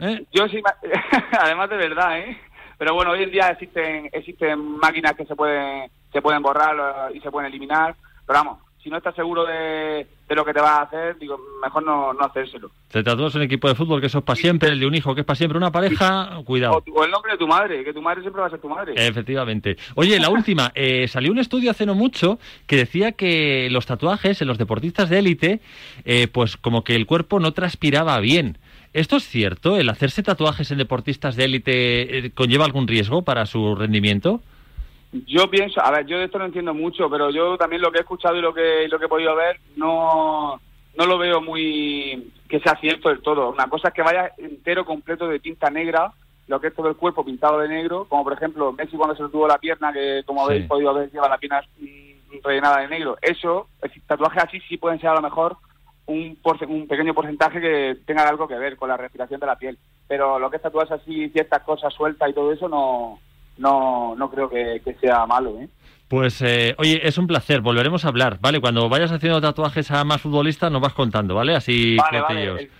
¿Eh? Yo sí, además de verdad, ¿eh? Pero bueno, hoy en día existen existen máquinas que se pueden se pueden borrar y se pueden eliminar. Pero vamos, si no estás seguro de, de lo que te vas a hacer, digo, mejor no, no hacérselo. Te tatúas un equipo de fútbol que eso es para siempre, el de un hijo que es para siempre, una pareja, cuidado. o el nombre de tu madre, que tu madre siempre va a ser tu madre. Efectivamente. Oye, la última, eh, salió un estudio hace no mucho que decía que los tatuajes en los deportistas de élite, eh, pues como que el cuerpo no transpiraba bien. ¿Esto es cierto? ¿El hacerse tatuajes en deportistas de élite eh, conlleva algún riesgo para su rendimiento? Yo pienso, a ver, yo de esto no entiendo mucho, pero yo también lo que he escuchado y lo que, lo que he podido ver, no, no lo veo muy que sea cierto del todo. Una cosa es que vaya entero, completo de tinta negra, lo que es todo el cuerpo pintado de negro, como por ejemplo Messi cuando se le tuvo la pierna, que como Sí. habéis podido ver lleva la pierna rellenada de negro. Eso, tatuajes así sí pueden ser a lo mejor un, un pequeño porcentaje que tenga algo que ver con la respiración de la piel. Pero lo que es tatuajes así, ciertas cosas sueltas y todo eso, no, no, no creo que, que sea malo, ¿eh? Pues, eh, oye, es un placer, volveremos a hablar, ¿vale? Cuando vayas haciendo tatuajes a más futbolistas nos vas contando, ¿vale? Así Vale. El,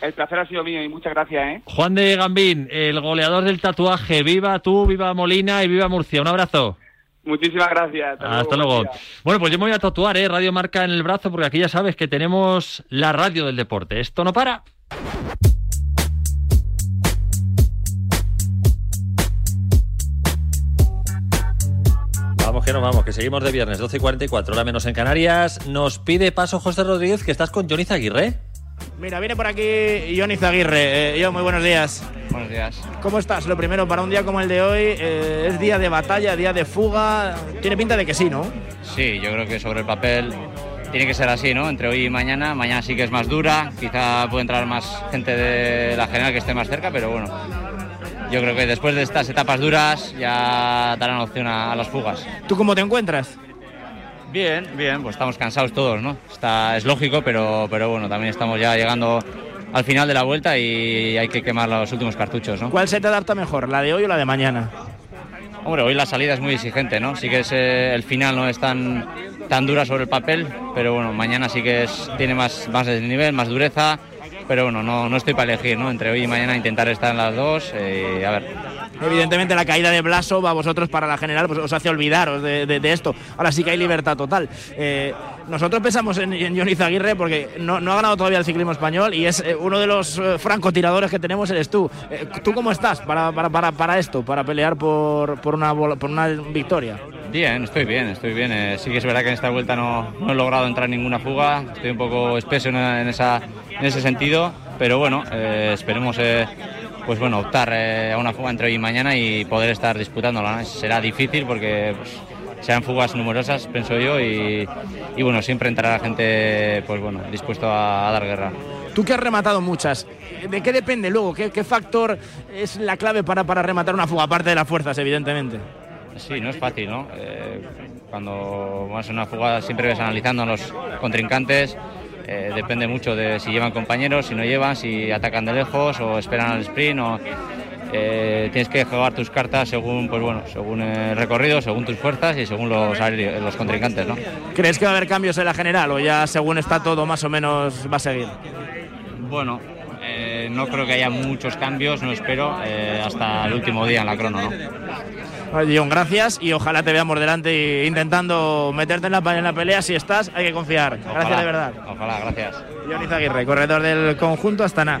el placer ha sido mío y muchas gracias, ¿eh? Juan de Gambín, el goleador del tatuaje, viva tú, viva Molina y viva Murcia. Un abrazo. Muchísimas gracias. Hasta luego. día. Bueno, pues yo me voy a tatuar, ¿eh? Radio Marca en el brazo, porque aquí ya sabes que tenemos la radio del deporte. Esto no para. Vamos que no vamos, que seguimos de viernes, 12 y 44, hora menos en Canarias. Nos pide paso José Rodríguez que estás con Johnny Aguirre. Mira, viene por aquí Johnny Zaguirre. yo, muy buenos días. Buenos días. ¿Cómo estás? Lo primero, para un día como el de hoy, eh, es día de batalla, día de fuga. Tiene pinta de que sí, ¿no? Sí, yo creo que sobre el papel tiene que ser así, ¿no? Entre hoy y mañana. Mañana sí que es más dura, quizá puede entrar más gente de la general que esté más cerca, pero bueno. Yo creo que después de estas etapas duras ya darán opción a, las fugas. ¿Tú cómo te encuentras? Bien, bien, pues estamos cansados todos, ¿no? Está, es lógico, pero, pero bueno, también estamos ya llegando al final de la vuelta y hay que quemar los últimos cartuchos, ¿no? ¿Cuál se te adapta mejor, la de hoy o la de mañana? Hombre, hoy la salida es muy exigente, ¿no? Sí que es, eh, el final no es tan, tan dura sobre el papel, pero bueno, mañana sí que es, tiene más, más nivel, más dureza, pero bueno, no, no estoy para elegir, ¿no? Entre hoy y mañana intentar estar en las dos, eh, a ver, Evidentemente la caída de Blasov a vosotros para la general pues os hace olvidaros de, esto. Ahora sí que hay libertad total. Eh, nosotros pensamos en, en Johnny Zaguirre porque no, ha ganado todavía el ciclismo español y es eh, uno de los eh, francotiradores que tenemos eres tú. ¿Tú cómo estás para, para, para, esto, para pelear por, por, una, por una victoria? Bien, estoy bien, estoy bien. sí que es verdad que en esta vuelta no, no he logrado entrar en ninguna fuga, estoy un poco espeso en, esa, en ese sentido, pero bueno, esperemos pues bueno, optar eh, a una fuga entre hoy y mañana y poder estar disputándola. Será difícil porque pues, serán fugas numerosas, pienso yo, y, bueno, siempre entrará gente pues bueno, dispuesto a, dar guerra. Tú que has rematado muchas, ¿de qué depende luego? ¿Qué, factor es la clave para, para rematar una fuga, aparte de las fuerzas, evidentemente? Sí, no es fácil, ¿no? Eh, cuando vas a una fuga siempre ves analizando a los contrincantes, eh, depende mucho de si llevan compañeros, si no llevan, si atacan de lejos o esperan al sprint o eh, tienes que jugar tus cartas según pues bueno según el recorrido según tus fuerzas y según los los contrincantes ¿no? ¿crees que va a haber cambios en la general o ya según está todo más o menos va a seguir? bueno eh, no creo que haya muchos cambios no espero hasta el último día en la crono ¿no? John, gracias y ojalá te veamos delante intentando meterte en la, en la pelea. Si estás, hay que confiar. gracias de verdad. Ojalá, gracias. John Izaguirre, corredor del conjunto Astana.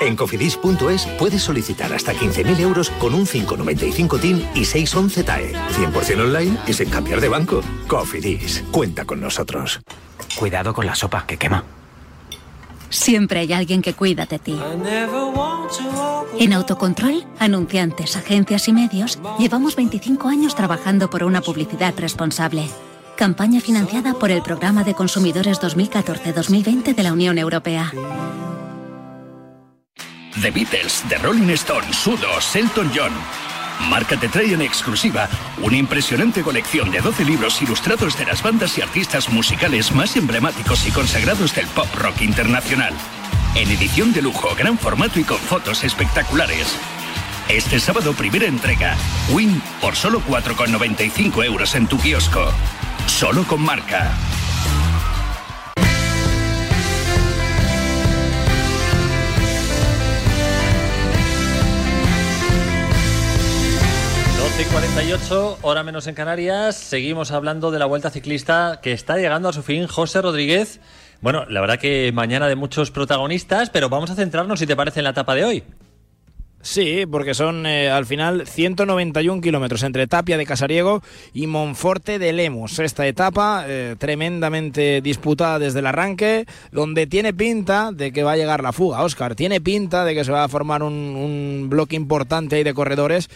En cofidis.es puedes solicitar hasta 15.000 euros con un 595 TIN y 611 TAE. 100% online y sin cambiar de banco. Cofidis, cuenta con nosotros. Cuidado con la sopa que quema. Siempre hay alguien que cuida de ti. En Autocontrol, anunciantes, agencias y medios, llevamos 25 años trabajando por una publicidad responsable. Campaña financiada por el Programa de Consumidores 2014-2020 de la Unión Europea. The Beatles, The Rolling Stones, Sudos, Elton John. Marca te trae en exclusiva una impresionante colección de 12 libros ilustrados de las bandas y artistas musicales más emblemáticos y consagrados del pop rock internacional. En edición de lujo, gran formato y con fotos espectaculares. Este sábado primera entrega. Win por solo 4,95 euros en tu kiosco. Solo con marca. 48, hora menos en Canarias. Seguimos hablando de la vuelta ciclista que está llegando a su fin. José Rodríguez. Bueno, la verdad que mañana de muchos protagonistas, pero vamos a centrarnos, si te parece, en la etapa de hoy. Sí, porque son eh, al final 191 kilómetros entre Tapia de Casariego y Monforte de Lemos. Esta etapa eh, tremendamente disputada desde el arranque, donde tiene pinta de que va a llegar la fuga, Oscar. Tiene pinta de que se va a formar un, un bloque importante ahí de corredores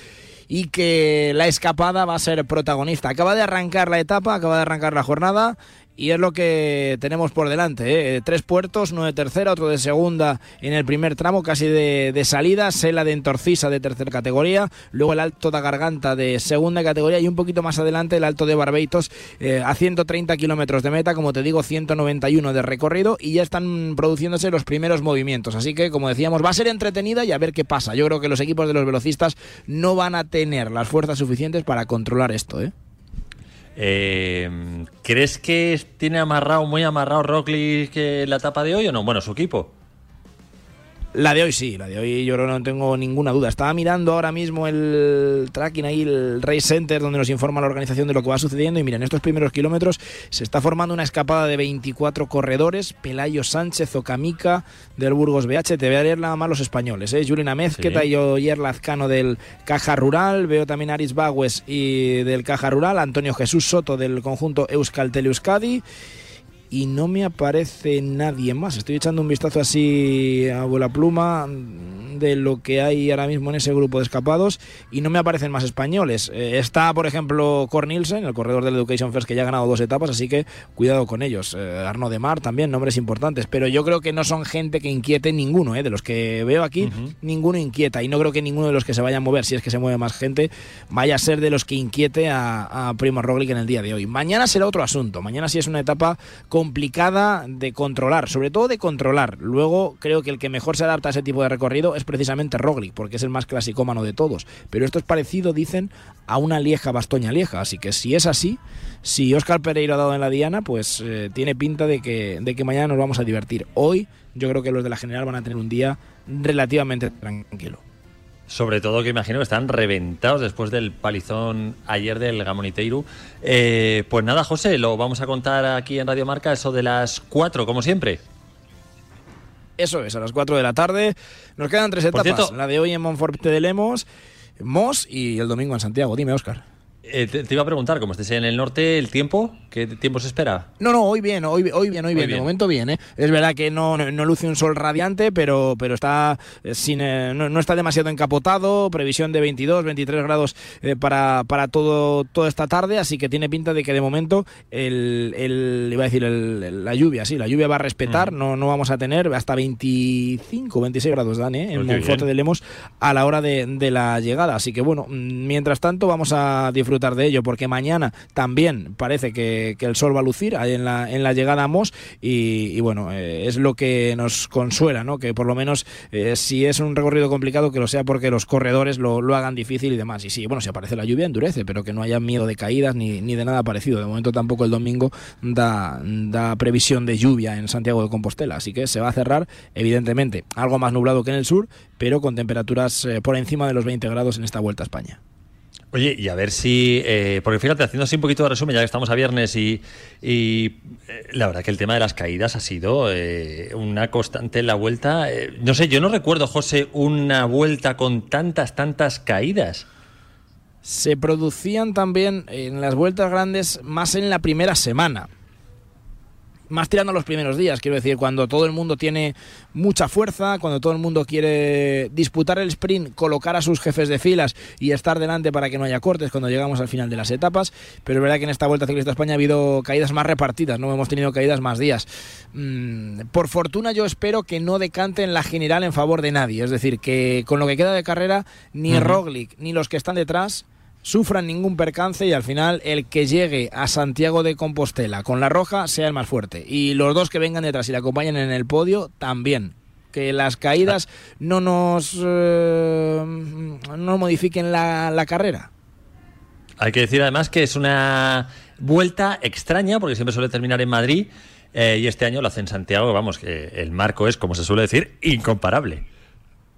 y que la escapada va a ser protagonista. Acaba de arrancar la etapa, acaba de arrancar la jornada y es lo que tenemos por delante. ¿eh? Tres puertos, uno de tercera, otro de segunda en el primer tramo, casi de, salida, Sela de Entorcisa de tercera categoría, luego el Alto de Garganta de segunda categoría y un poquito más adelante el Alto de Barbeitos eh, a 130 kilómetros de meta, como te digo, 191 de recorrido y ya están produciéndose los primeros movimientos. Así que, como decíamos, va a ser entretenida y a ver qué pasa. Yo creo que los equipos de los velocistas no van a tener las fuerzas suficientes para controlar esto. ¿eh? Eh, ¿Crees que tiene amarrado, muy amarrado Roglic la etapa de hoy o no? Bueno, su equipo. La de hoy sí, la de hoy yo no tengo ninguna duda. Estaba mirando ahora mismo el tracking ahí, el Race Center, donde nos informa la organización de lo que va sucediendo. Y mira, en estos primeros kilómetros se está formando una escapada de 24 corredores. Pelayo Sánchez, Ocamica del Burgos BH. Te voy a leer nada más los españoles. ¿eh? Julina Mezqueta sí. y Oyer Lazcano del Caja Rural. Veo también a Aris Bagües y del Caja Rural. Antonio Jesús Soto del conjunto Euskaltel Euskadi y no me aparece nadie más. Estoy echando un vistazo así a vuela pluma de lo que hay ahora mismo en ese grupo de escapados y no me aparecen más españoles. Eh, está, por ejemplo, Cornilsen, el corredor del Education First, que ya ha ganado dos etapas, así que cuidado con ellos. Eh, Arno de Mar también, nombres importantes, pero yo creo que no son gente que inquiete ninguno, eh, de los que veo aquí, ninguno inquieta y no creo que ninguno de los que se vaya a mover, si es que se mueve más gente, vaya a ser de los que inquiete a, a Primo Roglic en el día de hoy. Mañana será otro asunto, mañana sí es una etapa complicada de controlar, sobre todo de controlar. Luego creo que el que mejor se adapta a ese tipo de recorrido es precisamente Roglic, porque es el más clasicómano de todos. Pero esto es parecido, dicen, a una Lieja Bastoña Lieja. Así que si es así, si Oscar Pereira ha dado en la diana, pues eh, tiene pinta de que, de que mañana nos vamos a divertir. Hoy yo creo que los de la general van a tener un día relativamente tranquilo. Sobre todo que imagino que están reventados después del palizón ayer del Gamoniteiru. Eh, pues nada, José, lo vamos a contar aquí en Radio Marca, eso de las 4, como siempre. Eso es, a las 4 de la tarde. Nos quedan tres etapas. Cierto, la de hoy en Monforte de Lemos, Mos y el domingo en Santiago. Dime, Oscar. Eh, te, te, iba a preguntar, como estés en el norte, ¿el tiempo? ¿Qué tiempo se espera? No, no, hoy bien, hoy, hoy bien, hoy bien. De momento bien, ¿eh? Es verdad que no, no, no, luce un sol radiante, pero, pero está sin, eh, no, no, está demasiado encapotado. Previsión de 22, 23 grados eh, para, para todo, toda esta tarde, así que tiene pinta de que de momento el, el iba a decir el, la lluvia, sí, la lluvia va a respetar, mm. no, no vamos a tener hasta 25, 26 grados dan, ¿eh? En Monforte de Lemos a la hora de, de la llegada. Así que bueno, mientras tanto vamos a disfrutar de ello, porque mañana también parece que, el sol va a lucir ahí en la, en la llegada a y bueno, eh, es lo que nos consuela, ¿no? Que por lo menos eh, si es un recorrido complicado que lo sea porque los corredores lo, lo, hagan difícil y demás. Y sí, bueno, si aparece la lluvia endurece, pero que no haya miedo de caídas ni, ni de nada parecido. De momento tampoco el domingo da, da previsión de lluvia en Santiago de Compostela, así que se va a cerrar evidentemente algo más nublado que en el sur, pero con temperaturas eh, por encima de los 20 grados en esta vuelta a España. Oye, y a ver si, eh, porque fíjate, haciendo así un poquito de resumen, ya que estamos a viernes y, y eh, la verdad que el tema de las caídas ha sido eh, una constante en la vuelta. No sé, yo no recuerdo, José, una vuelta con tantas, tantas caídas. Se producían también en las vueltas grandes más en la primera semana más tirando los primeros días, quiero decir, cuando todo el mundo tiene mucha fuerza, cuando todo el mundo quiere disputar el sprint, colocar a sus jefes de filas y estar delante para que no haya cortes cuando llegamos al final de las etapas, pero es verdad que en esta Vuelta Ciclista España ha habido caídas más repartidas, no hemos tenido caídas más días. Mm, por fortuna yo espero que no decante en la general en favor de nadie, es decir, que con lo que queda de carrera ni uh -huh. Roglic ni los que están detrás sufran ningún percance y al final el que llegue a Santiago de Compostela con la roja sea el más fuerte. Y los dos que vengan detrás y le acompañen en el podio también. Que las caídas no nos eh, no modifiquen la, la carrera. Hay que decir además que es una vuelta extraña porque siempre suele terminar en Madrid eh, y este año lo hace en Santiago. Vamos, que el marco es, como se suele decir, incomparable.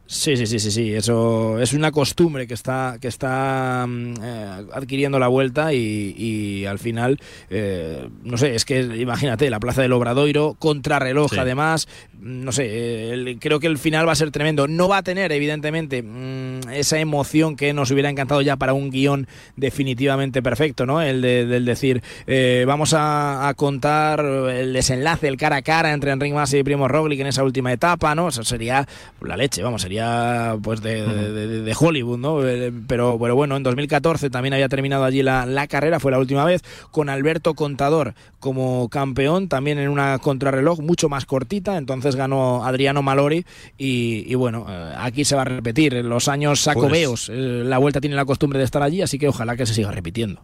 Sí, sí, sí, sí, sí. Eso es una costumbre que está, que está eh, adquiriendo la vuelta y, y al final, eh, no sé, es que imagínate, la plaza del Obradoiro, contrarreloj sí. además, no sé, el, creo que el final va a ser tremendo. No va a tener, evidentemente, mmm, esa emoción que nos hubiera encantado ya para un guion definitivamente perfecto, ¿no? El de, del decir, eh, vamos a, a, contar el desenlace, el cara a cara entre Enric Mas y Primo Roglic en esa última etapa, ¿no? Eso sería la leche, vamos, sería sería pues de, Hollywood, ¿no? Eh, pero, pero bueno, en 2014 también había terminado allí la, la, carrera, fue la última vez, con Alberto Contador como campeón, también en una contrarreloj mucho más cortita, entonces ganó Adriano Malori y, bueno, eh, aquí se va a repetir, en los años sacobeos, pues la vuelta tiene la costumbre de estar allí, así que ojalá que se siga repitiendo.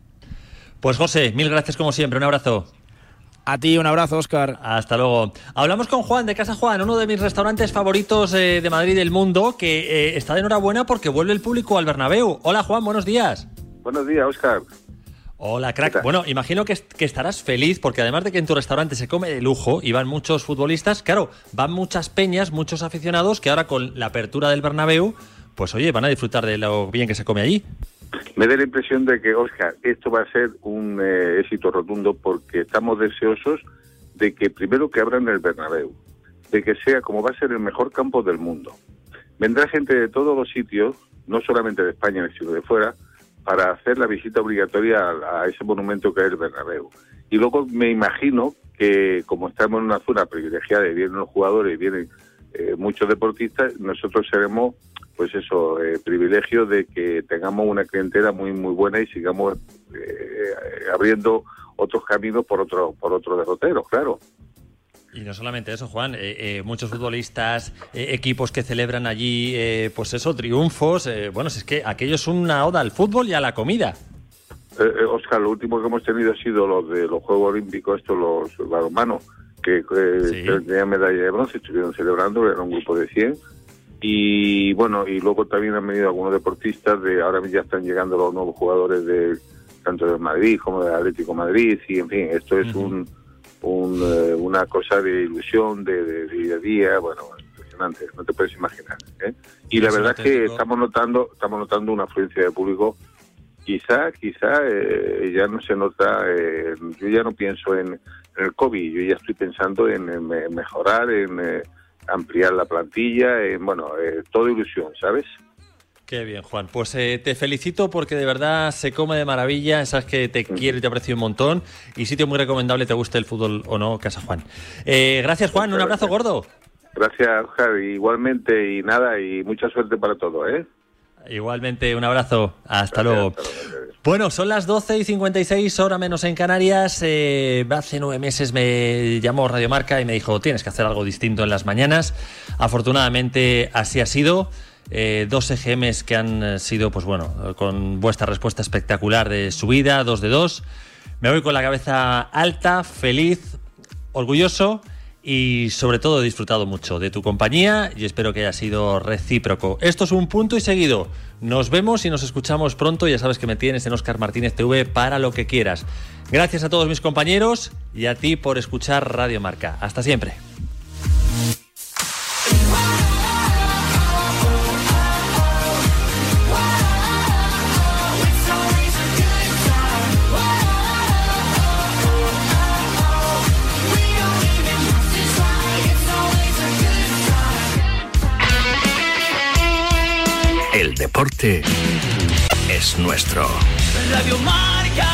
Pues José, mil gracias como siempre, un abrazo. A ti un abrazo, Oscar. Hasta luego. Hablamos con Juan de Casa Juan, uno de mis restaurantes favoritos eh, de Madrid y del mundo, que eh, está de enhorabuena porque vuelve el público al Bernabéu. Hola Juan, buenos días. Buenos días, Oscar. Hola, crack. Bueno, imagino que, que, estarás feliz porque además de que en tu restaurante se come de lujo y van muchos futbolistas, claro, van muchas peñas, muchos aficionados que ahora con la apertura del Bernabéu, pues oye, van a disfrutar de lo bien que se come allí. Me da la impresión de que, Oscar, esto va a ser un eh, éxito rotundo porque estamos deseosos de que primero que abran el Bernabéu, de que sea como va a ser el mejor campo del mundo. Vendrá gente de todos los sitios, no solamente de España, sino de fuera, para hacer la visita obligatoria a, ese monumento que es el Bernabéu. Y luego me imagino que como estamos en una zona privilegiada y vienen los jugadores y vienen eh, muchos deportistas, nosotros seremos pues eso, eh, privilegio de que tengamos una clientela muy muy buena y sigamos eh, abriendo otros caminos por otro por otros derroteros, claro. Y no solamente eso, Juan, eh, muchos futbolistas, equipos que celebran allí, pues eso, triunfos. bueno, es que aquello es una oda al fútbol y a la comida. Oscar, lo último que hemos tenido ha sido los de los Juegos Olímpicos, estos los balonmanos, que tenían medalla de bronce, estuvieron celebrando, era un grupo de 100 y bueno, y luego también han venido algunos deportistas, de ahora ya están llegando los nuevos jugadores de tanto de Madrid como de Atlético Madrid, y en fin, esto es un, eh, una cosa de ilusión, de, día a día, bueno, impresionante, no te puedes imaginar. ¿eh? Y la verdad es que estamos notando, estamos notando una afluencia de público quizá, quizá eh, ya no se nota, yo ya no pienso en, el COVID, yo ya estoy pensando en, mejorar, en ampliar la plantilla, eh, bueno, eh, todo ilusión, ¿sabes? Qué bien, Juan. Pues eh, te felicito porque de verdad se come de maravilla. Sabes que te quiero y te aprecio un montón. Y sitio muy recomendable, te guste el fútbol o no, Casa Juan. gracias, Juan. Un abrazo gordo. Gracias, Oscar. Igualmente, y nada, y mucha suerte para todo, ¿eh? Igualmente, un abrazo. Hasta luego. Bueno, son las 12 y 56, hora menos en Canarias. Eh, hace nueve meses me llamó Radio Marca y me dijo, tienes que hacer algo distinto en las mañanas. Afortunadamente así ha sido. Eh, dos EGMs que han sido, pues bueno, con vuestra respuesta espectacular de subida, dos de dos. Me voy con la cabeza alta, feliz, orgulloso y sobre todo he disfrutado mucho de tu compañía y espero que haya sido recíproco. Esto es un punto y seguido. Nos vemos y nos escuchamos pronto. Ya sabes que me tienes en Oscar Martínez TV para lo que quieras. Gracias a todos mis compañeros y a ti por escuchar Radio Marca. Hasta siempre. Deporte es nuestro. Radio Marca.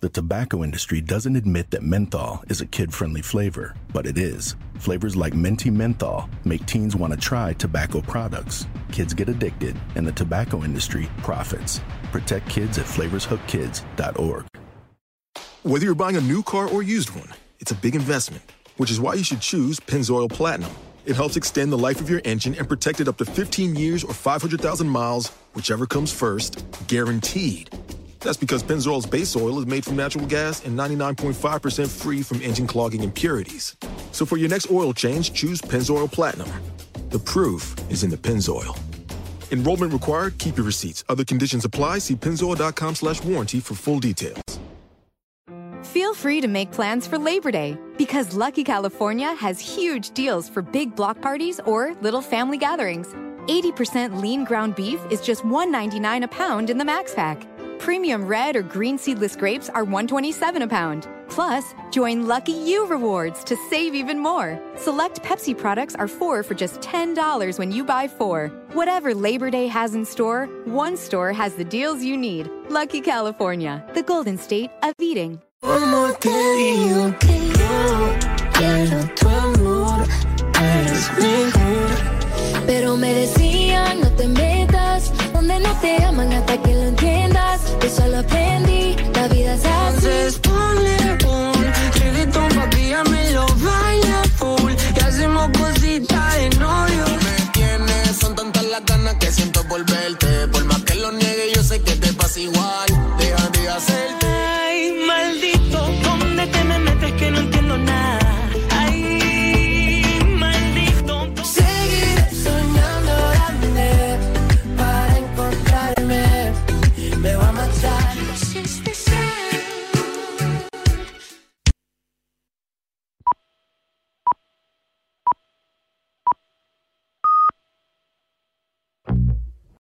The tobacco industry doesn't admit that menthol is a kid friendly flavor, but it is. Flavors like Menti Menthol make teens want to try tobacco products. Kids get addicted, and the tobacco industry profits. Protect kids at flavorshookkids.org. Whether you're buying a new car or used one, it's a big investment which is why you should choose Pennzoil Platinum. It helps extend the life of your engine and protect it up to 15 years or 500,000 miles, whichever comes first, guaranteed. That's because Pennzoil's base oil is made from natural gas and 99.5% free from engine clogging impurities. So for your next oil change, choose Pennzoil Platinum. The proof is in the Pennzoil. Enrollment required. Keep your receipts. Other conditions apply. See pennzoil.com slash warranty for full details. Feel free to make plans for Labor Day because Lucky California has huge deals for big block parties or little family gatherings. 80% lean ground beef is just $1.99 a pound in the Max Pack. Premium red or green seedless grapes are $1.27 a pound. Plus, join Lucky You Rewards to save even more. Select Pepsi products are four for just $10 when you buy four. Whatever Labor Day has in store, one store has the deals you need. Lucky California, the golden state of eating. ¿Cómo te digo que yo quiero tu amor? Eres mejor. Pero me decían, no te metas. Donde no te aman hasta que lo entiendas. Yo solo aprendí, la vida es así. Entonces ponle un reggaetón pa' que me lo baila full. Y hacemos cositas de novio. Me tienes, son tantas las ganas que siento volverte